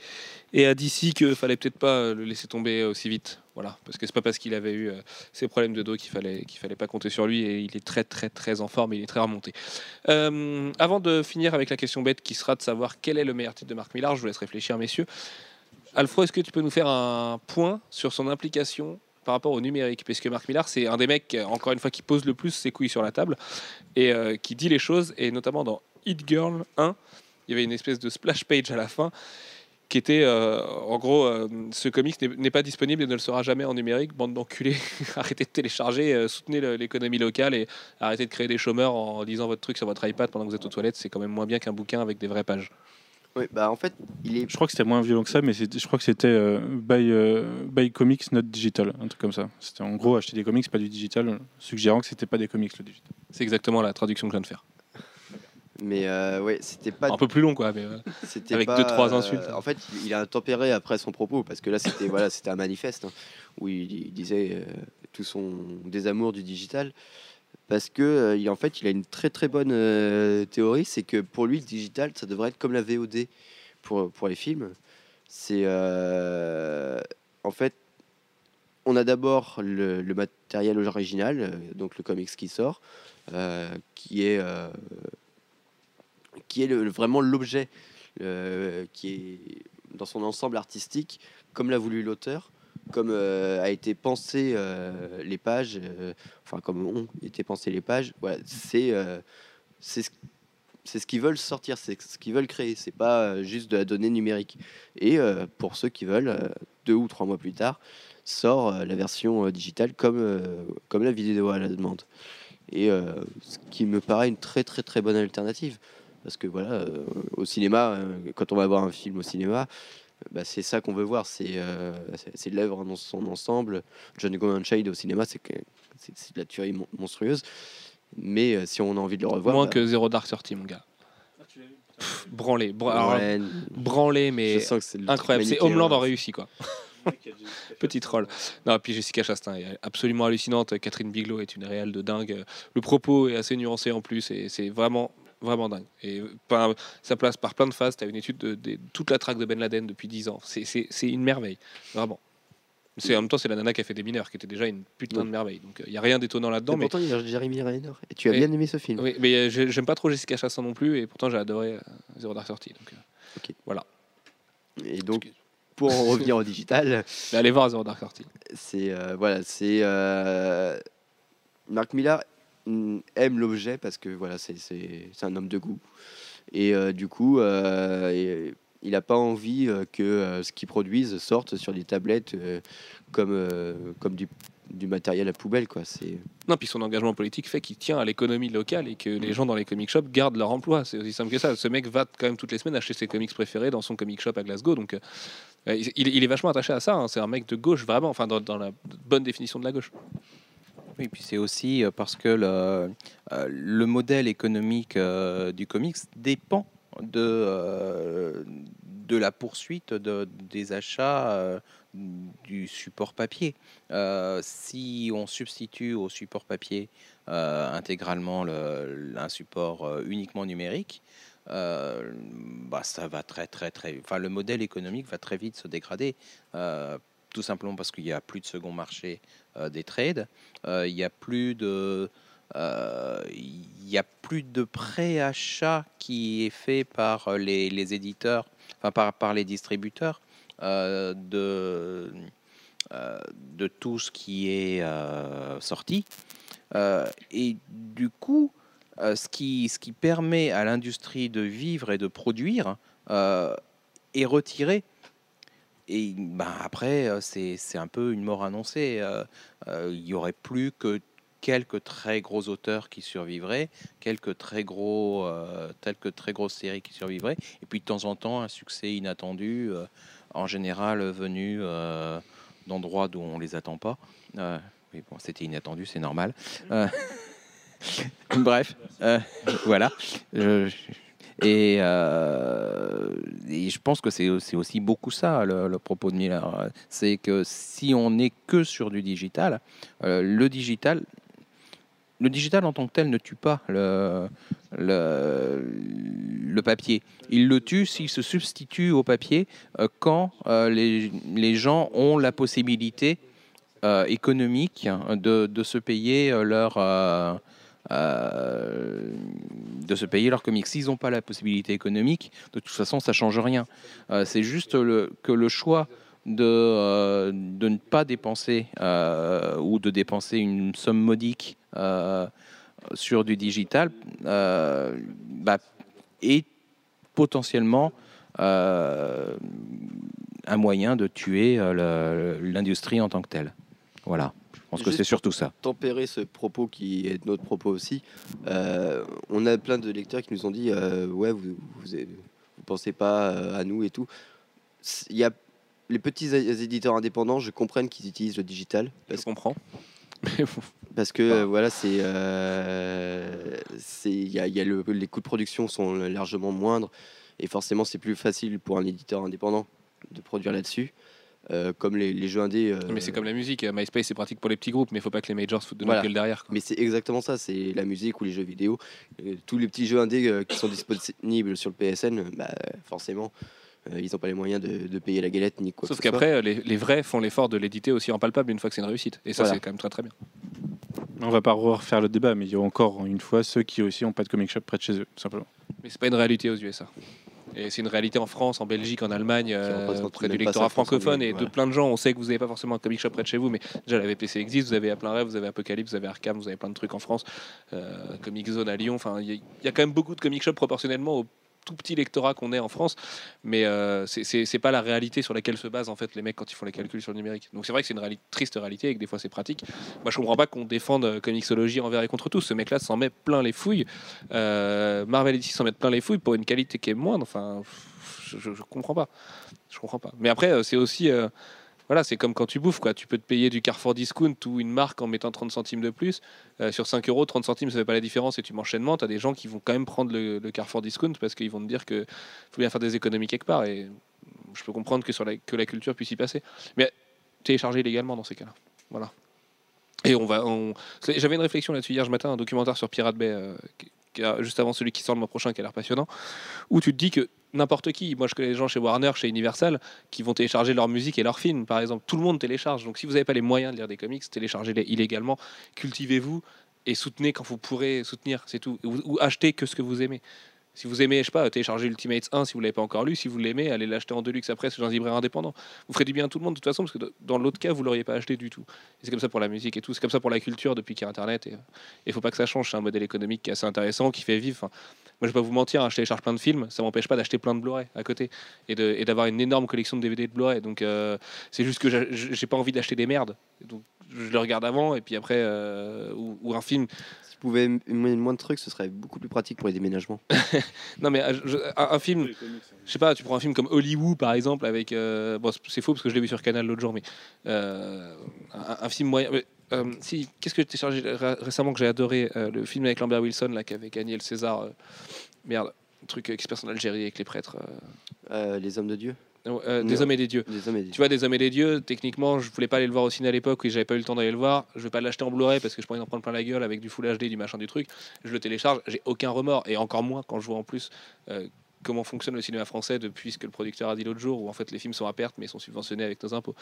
et à DC que fallait peut-être pas euh, le laisser tomber aussi vite. Voilà, parce que c'est pas parce qu'il avait eu euh, ses problèmes de dos qu'il fallait qu'il fallait pas compter sur lui et il est très très très en forme, et il est très remonté. Euh, avant de finir avec la question bête qui sera de savoir quel est le meilleur titre de Marc Millar, je vous laisse réfléchir messieurs. Alfred, est-ce que tu peux nous faire un point sur son implication par rapport au numérique? Parce que Marc Millar, c'est un des mecs, euh, encore une fois, qui pose le plus ses couilles sur la table et euh, qui dit les choses. Et notamment dans Hit Girl 1, il y avait une espèce de splash page à la fin qui était, euh, en gros, euh, ce comics n'est- pas disponible et ne le sera jamais en numérique. Bande d'enculés, arrêtez de télécharger, euh, soutenez l'économie locale et arrêtez de créer des chômeurs en lisant votre truc sur votre iPad pendant que vous êtes aux toilettes. C'est quand même moins bien qu'un bouquin avec des vraies pages. Oui, bah en fait, il est Je crois que c'était moins violent que ça, mais je crois que c'était euh, by, euh, by comics, not digital, un truc comme ça. C'était en gros acheter des comics, pas du digital, suggérant que c'était pas des comics le digital. C'est exactement la traduction que je viens de faire. Mais euh, ouais, c'était pas. Un peu plus long, quoi. Mais, euh, c'était avec pas, deux, trois euh, insultes. en fait, il- a tempéré après son propos parce que là, c'était voilà, c'était un manifeste hein, où il, il disait euh, tout son désamour du digital. Parce que euh, il, en fait, il a une très très bonne euh, théorie, c'est que pour lui, le digital, ça devrait être comme la VOD pour pour les films. C'est euh, en fait, on a d'abord le, le matériel original, euh, donc le comics qui sort, euh, qui est euh, qui est vraiment l'objet euh, qui est dans son ensemble artistique, comme l'a voulu l'auteur, comme euh, a été pensé euh, les pages, enfin comme ont été pensées les pages. Voilà, c'est c'est ce, qu'ils veulent sortir, c'est ce qu'ils veulent créer. C'est pas juste de la donnée numérique. Et pour ceux qui veulent, deux ou trois mois plus tard, sort la version digitale comme comme la vidéo à la demande. Et ce qui me paraît une très très très bonne alternative. Parce que voilà, euh, au cinéma, euh, quand on va voir un film au cinéma, euh, bah, c'est ça qu'on veut voir. C'est euh, l'œuvre dans son ensemble. John Go Unchained au cinéma, c'est de la tuerie mon- monstrueuse. Mais euh, si on a envie de le revoir, moins bah, que Zero Dark Thirty, mon gars. Pff, branlé, bra- alors, ouais, branlé, mais je sens que c'est le truc incroyable. C'est. Homeland en réussi, quoi. Petit troll. Non, puis Jessica Chastain est absolument hallucinante. Catherine Bigelow est une réelle de dingue. Le propos est assez nuancé en plus et c'est vraiment, vraiment dingue. Et ça place par plein de phases. Tu as une étude de, de toute la traque de Ben Laden depuis 10 ans. C'est- une merveille, vraiment. C'est en même temps c'est la nana qui a fait des mineurs, qui était déjà une putain de merveille. Donc il y a rien d'étonnant là-dedans. Mais pourtant, il y a Jeremy Renner. Et tu as Et- bien aimé ce film. oui, mais euh, j'ai- j'aime pas trop Jessica Chastain non plus et pourtant j'ai adoré euh, Zero Dark Thirty. Donc euh, Et donc, pour en revenir au digital, Mais allez voir Zero Dark Thirty. c'est euh, voilà, c'est euh, Mark Millar aime l'objet parce que voilà, c'est un homme de goût et euh, du coup, euh, et- il n'a pas envie euh, que euh, ce qu'il produise sorte sur des tablettes euh, comme euh, comme du, du matériel à poubelle quoi. Non, puis son engagement politique fait qu'il tient à l'économie locale et que les gens dans les comic shops gardent leur emploi. C'est aussi simple que ça. Ce mec va quand même toutes les semaines acheter ses comics préférés dans son comic shop à Glasgow. Donc, euh, il, il est vachement attaché à ça. hein. C'est un mec de gauche, vraiment, enfin, dans la bonne définition de la gauche. Oui, puis c'est aussi euh, parce que le, euh, le modèle économique euh, du comics dépend de, de la poursuite de- des achats du support papier. Si on substitue au support papier intégralement le- un support uniquement numérique, bah, ça va très très très. Enfin, le modèle économique va très vite se dégrader, tout simplement parce qu'il n'y a plus de second marché euh, des trades, euh, il n'y a plus de euh, il y a plus de préachat qui est fait par les, les éditeurs, enfin par, par les distributeurs euh, de, euh, de tout ce qui est euh, sorti. Euh, et du coup, euh, ce, qui, ce qui permet à l'industrie de vivre et de produire euh, est retiré. Et ben, après, c'est un peu une mort annoncée. Il y aurait plus que quelques très gros auteurs qui survivraient, quelques très gros, euh, telles que très grosses séries qui survivraient, et puis de temps en temps un succès inattendu, euh, en général venu euh, d'endroits d'où on les attend pas. Oui, bon, c'était inattendu, c'est normal. Euh, bref, voilà. Je- je- et, euh, et je pense que c'est aussi beaucoup ça le, propos de Miller. C'est que si on n'est que sur du digital, euh, le digital, le digital en tant que tel ne tue pas le, le, le papier. Il le tue s'il se substitue au papier euh, quand les, les gens ont la possibilité économique de, de se payer leur euh, de se payer leurs comics. S'ils n'ont pas la possibilité économique, de toute façon, ça change rien. Euh, c'est juste que le choix de, euh, de ne pas dépenser ou de dépenser une somme modique sur du digital bah, est potentiellement un moyen de tuer l'industrie en tant que telle. Voilà, pense que c'est surtout ça. tempérer ce propos qui est notre propos aussi. euh, on a plein de lecteurs qui nous ont dit euh, ouais vous vous, pensez pas euh, à nous et tout. Il y a les petits éditeurs indépendants, je comprends qu'ils utilisent le digital Je parce, comprends. Mais bon, parce que euh, voilà c'est euh, c'est il y a, il y a le- les coûts de production sont largement moindres et forcément c'est plus facile pour un éditeur indépendant de produire là-dessus. Euh, comme les, les jeux indés. euh, mais c'est comme la musique. MySpace, c'est pratique pour les petits groupes, mais il faut pas que les majors se foutent de Voilà. gueule derrière. quoi. Mais c'est exactement ça, c'est la musique ou les jeux vidéo. Euh, tous les petits jeux indés euh, qui sont disponibles sur le PSN, euh, bah, forcément, euh, ils n'ont pas les moyens de, de payer la galette ni quoi Sauf qu'après, euh, les, les vrais font l'effort de l'éditer aussi en palpable une fois que c'est une réussite. Et ça, Voilà. c'est quand même très très bien. On va pas refaire le débat, mais il y a encore une fois ceux qui aussi ont pas de comic shop près de chez eux, tout simplement. Mais c'est pas une réalité aux USA. Et c'est une réalité en France, en Belgique, en Allemagne, euh, du lectorat 5% francophone et de plein de gens. On sait que vous n'avez pas forcément un comic shop près de chez vous, mais déjà la VPC existe. Vous avez à plein rêve, vous avez Apocalypse, vous avez Arkham, vous avez plein de trucs en France. Euh, Comic Zone à Lyon. Enfin, il y, y a quand même beaucoup de comic shops proportionnellement au tout petit lectorat qu'on est en France, mais euh, c'est- pas la réalité sur laquelle se basent en fait les mecs quand ils font les calculs sur le numérique. Donc c'est vrai que c'est une réali- triste réalité et que des fois c'est pratique. Moi je comprends pas qu'on défende euh, Comixology envers et contre tous. Ce mec-là s'en met plein les fouilles. Euh, Marvel DC s'en mettent plein les fouilles pour une qualité qui est moindre. Enfin, je, je, je comprends pas. Je comprends pas. Mais après euh, c'est aussi euh, voilà, c'est comme quand tu bouffes, quoi. Tu peux te payer du Carrefour Discount ou une marque en mettant 30 centimes de plus. Euh, sur 5 euros, 30 centimes, ça fait pas la différence et tu m'enchaînements. Tu as des gens qui vont quand même prendre le, Carrefour Discount parce qu'ils vont te dire que faut bien faire des économies quelque part. Et je peux comprendre que, sur la, que la culture puisse y passer. Mais télécharger illégalement dans ces cas-là. Voilà. Et on va. on- J'avais une réflexion là-dessus hier matin, un documentaire sur Pirate Bay, euh, juste avant celui qui sort le mois prochain, qui a l'air passionnant, où tu te dis que n'importe qui, moi je connais des gens chez Warner, chez Universal, qui vont télécharger leur musique et leurs films, par exemple. Tout le monde télécharge. Donc si vous n'avez pas les moyens de lire des comics, téléchargez-les illégalement, cultivez-vous et soutenez quand vous pourrez soutenir, c'est tout. Ou, achetez que ce que vous aimez. Si vous aimez, je sais pas, téléchargez Ultimates 1 si vous l'avez pas encore lu. Si vous l'aimez, allez l'acheter en deluxe après sur un libraire indépendant. Vous ferez du bien à tout le monde de toute façon, parce que dans l'autre cas, vous l'auriez pas acheté du tout. C'est comme ça pour la musique et tout. C'est comme ça pour la culture depuis qu'il y a Internet. Et il faut pas que ça change. C'est un modèle économique qui est assez intéressant, qui fait vivre. Moi, je vais pas vous mentir, hein, je télécharge plein de films, ça m'empêche pas d'acheter plein de Blu-ray à côté et d'avoir une énorme collection de DVD et de Blu-ray. Donc, euh, c'est juste que j'a- j'ai pas envie d'acheter des merdes. Donc, je le regarde avant et puis après, euh, ou, ou un film. Si tu pouvais m- moins de trucs, ce serait beaucoup plus pratique pour les déménagements. Non, mais euh, je- un, un film, je sais pas, tu prends un film comme Hollywood par exemple, avec. euh, bon, c'est faux parce que je l'ai vu sur Canal l'autre jour, mais. euh, un, un film moyen. mais, euh, si, qu'est-ce que j'ai téléchargé ré- récemment que j'ai adoré euh, Le film avec Lambert Wilson, là, qui avait gagné le César. euh, merde, un truc qui se passe en Algérie avec les prêtres. les hommes de Dieu. des hommes et des dieux. Les hommes et des Tu vois, des hommes et des dieux, techniquement, je voulais pas aller le voir au ciné à l'époque et j'avais pas eu le temps d'aller le voir. Je vais pas l'acheter en Blu-ray parce que je pourrais en prendre plein la gueule avec du Full HD, du machin, du truc. Je le télécharge, j'ai aucun remords et encore moins quand je vois en plus comment fonctionne le cinéma français depuis ce que le producteur a dit l'autre jour, où en fait les films sont à perte mais sont subventionnés avec nos impôts.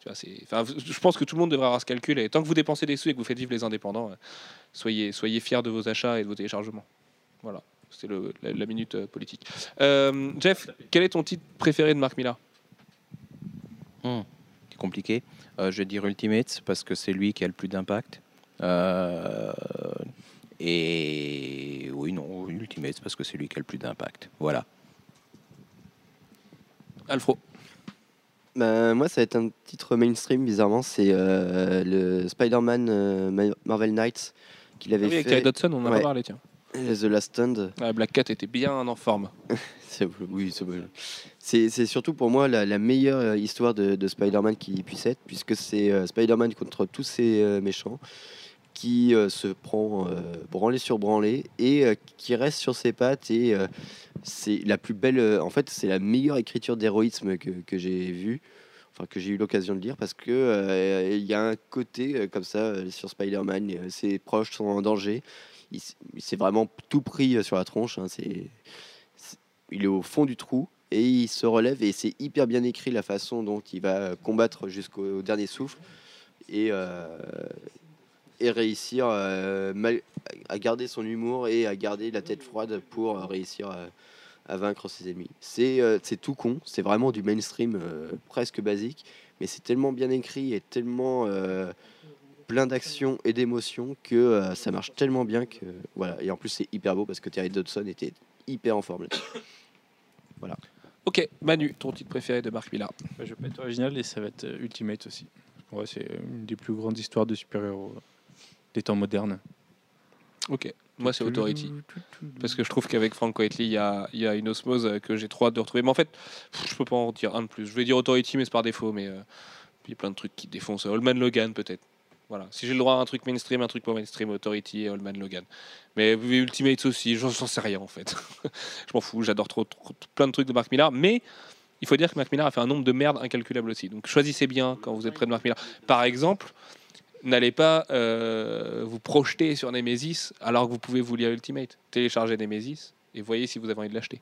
Tu vois, c'est, enfin, je pense que tout le monde devrait avoir ce calcul et tant que vous dépensez des sous et que vous faites vivre les indépendants, euh, soyez, soyez fiers de vos achats et de vos téléchargements. Voilà, le- la, la minute euh, politique. Euh, Jeff, quel est ton titre préféré de Marc Millar? C'est compliqué. Je vais dire Ultimate parce que c'est lui qui a le plus d'impact. Et oui, non, Ultimate parce que c'est lui qui a le plus d'impact. Voilà. Alfro. Bah, moi, ça va être un titre mainstream, bizarrement. C'est euh, le Spider-Man euh, Ma- Marvel Knights qu'il Ah avait oui, avec fait. Terry Dodson, on en a Ouais. pas parlé, tiens. The Last Stand. Ouais, Black Cat était bien en forme. C'est- Oui, c'est bon. c'est c'est surtout pour moi la, la meilleure euh, histoire de, de Spider-Man qui puisse être, puisque c'est euh, Spider-Man contre tous euh, méchants qui euh, se prend euh, branlé sur branlé et euh, qui reste sur ses pattes. Et c'est la plus belle, en fait, c'est la meilleure écriture d'héroïsme que, que j'ai vue, enfin que j'ai eu l'occasion de lire, parce que il y a un côté comme ça sur Spider-Man, ses proches sont en danger. Il, s'est vraiment tout pris sur la tronche. hein, c'est il est au fond du trou et il se relève et c'est hyper bien écrit la façon dont il va combattre jusqu'au dernier souffle et réussir euh, mal- à garder son humour et à garder la tête froide pour euh, réussir à, à vaincre ses ennemis. C'est euh, c'est tout con, c'est vraiment du mainstream euh, presque basique, mais c'est tellement bien écrit et tellement euh, plein d'actions et d'émotions que euh, ça marche tellement bien que voilà. Et en plus c'est hyper beau parce que Terry Dodson était hyper en forme. là-dessus. Ok, Manu, ton titre préféré de Marc Millar. Bah, je vais pas être original et ça va être euh, Ultimate aussi. Ouais, c'est une des plus grandes histoires de super-héros euh, des temps modernes. Ok, moi c'est Authority. Parce que je trouve qu'avec Frank Whiteley, il y a, une osmose que j'ai trop hâte de retrouver. Mais en fait, je peux pas en dire un de plus. Je vais dire Authority, mais c'est par défaut. Mais il y a plein de trucs qui défoncent. Allman Logan, peut-être. Voilà. Si j'ai le droit à un truc mainstream, un truc pas mainstream, Authority et Allman Logan. Mais Ultimates aussi, j'en sais rien en fait. je m'en fous, j'adore trop, plein de trucs de Marc Millar. Mais il faut dire que Marc Millar a fait un nombre de merdes incalculable aussi. Donc choisissez bien quand vous êtes près de Marc Millar. Par exemple, n'allez pas euh, vous projeter sur Nemesis alors que vous pouvez vous lire Ultimate. Téléchargez Nemesis et voyez si vous avez envie de l'acheter.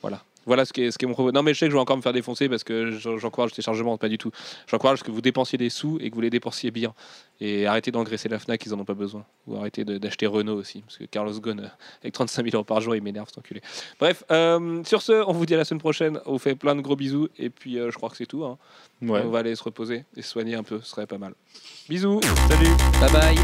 Voilà. Voilà ce qui est, ce qui est mon propos. Non, mais je sais que je vais encore me faire défoncer parce que j'en- j'encourage le téléchargement, pas du tout. J'encourage que vous dépensiez des sous et que vous les dépensiez bien. Et arrêtez d'engraisser la Fnac, ils en ont pas besoin. Ou arrêtez d'acheter Renault aussi. Parce que Carlos Ghosn, euh, avec 35 000 euros par jour, il m'énerve, cet enculé. Bref, euh, sur ce, on vous dit à la semaine prochaine. On vous fait plein de gros bisous. Et puis, euh, je crois que c'est tout. hein. Ouais. On va aller se reposer et se soigner un peu. Ce serait pas mal. Bisous. Salut Bye bye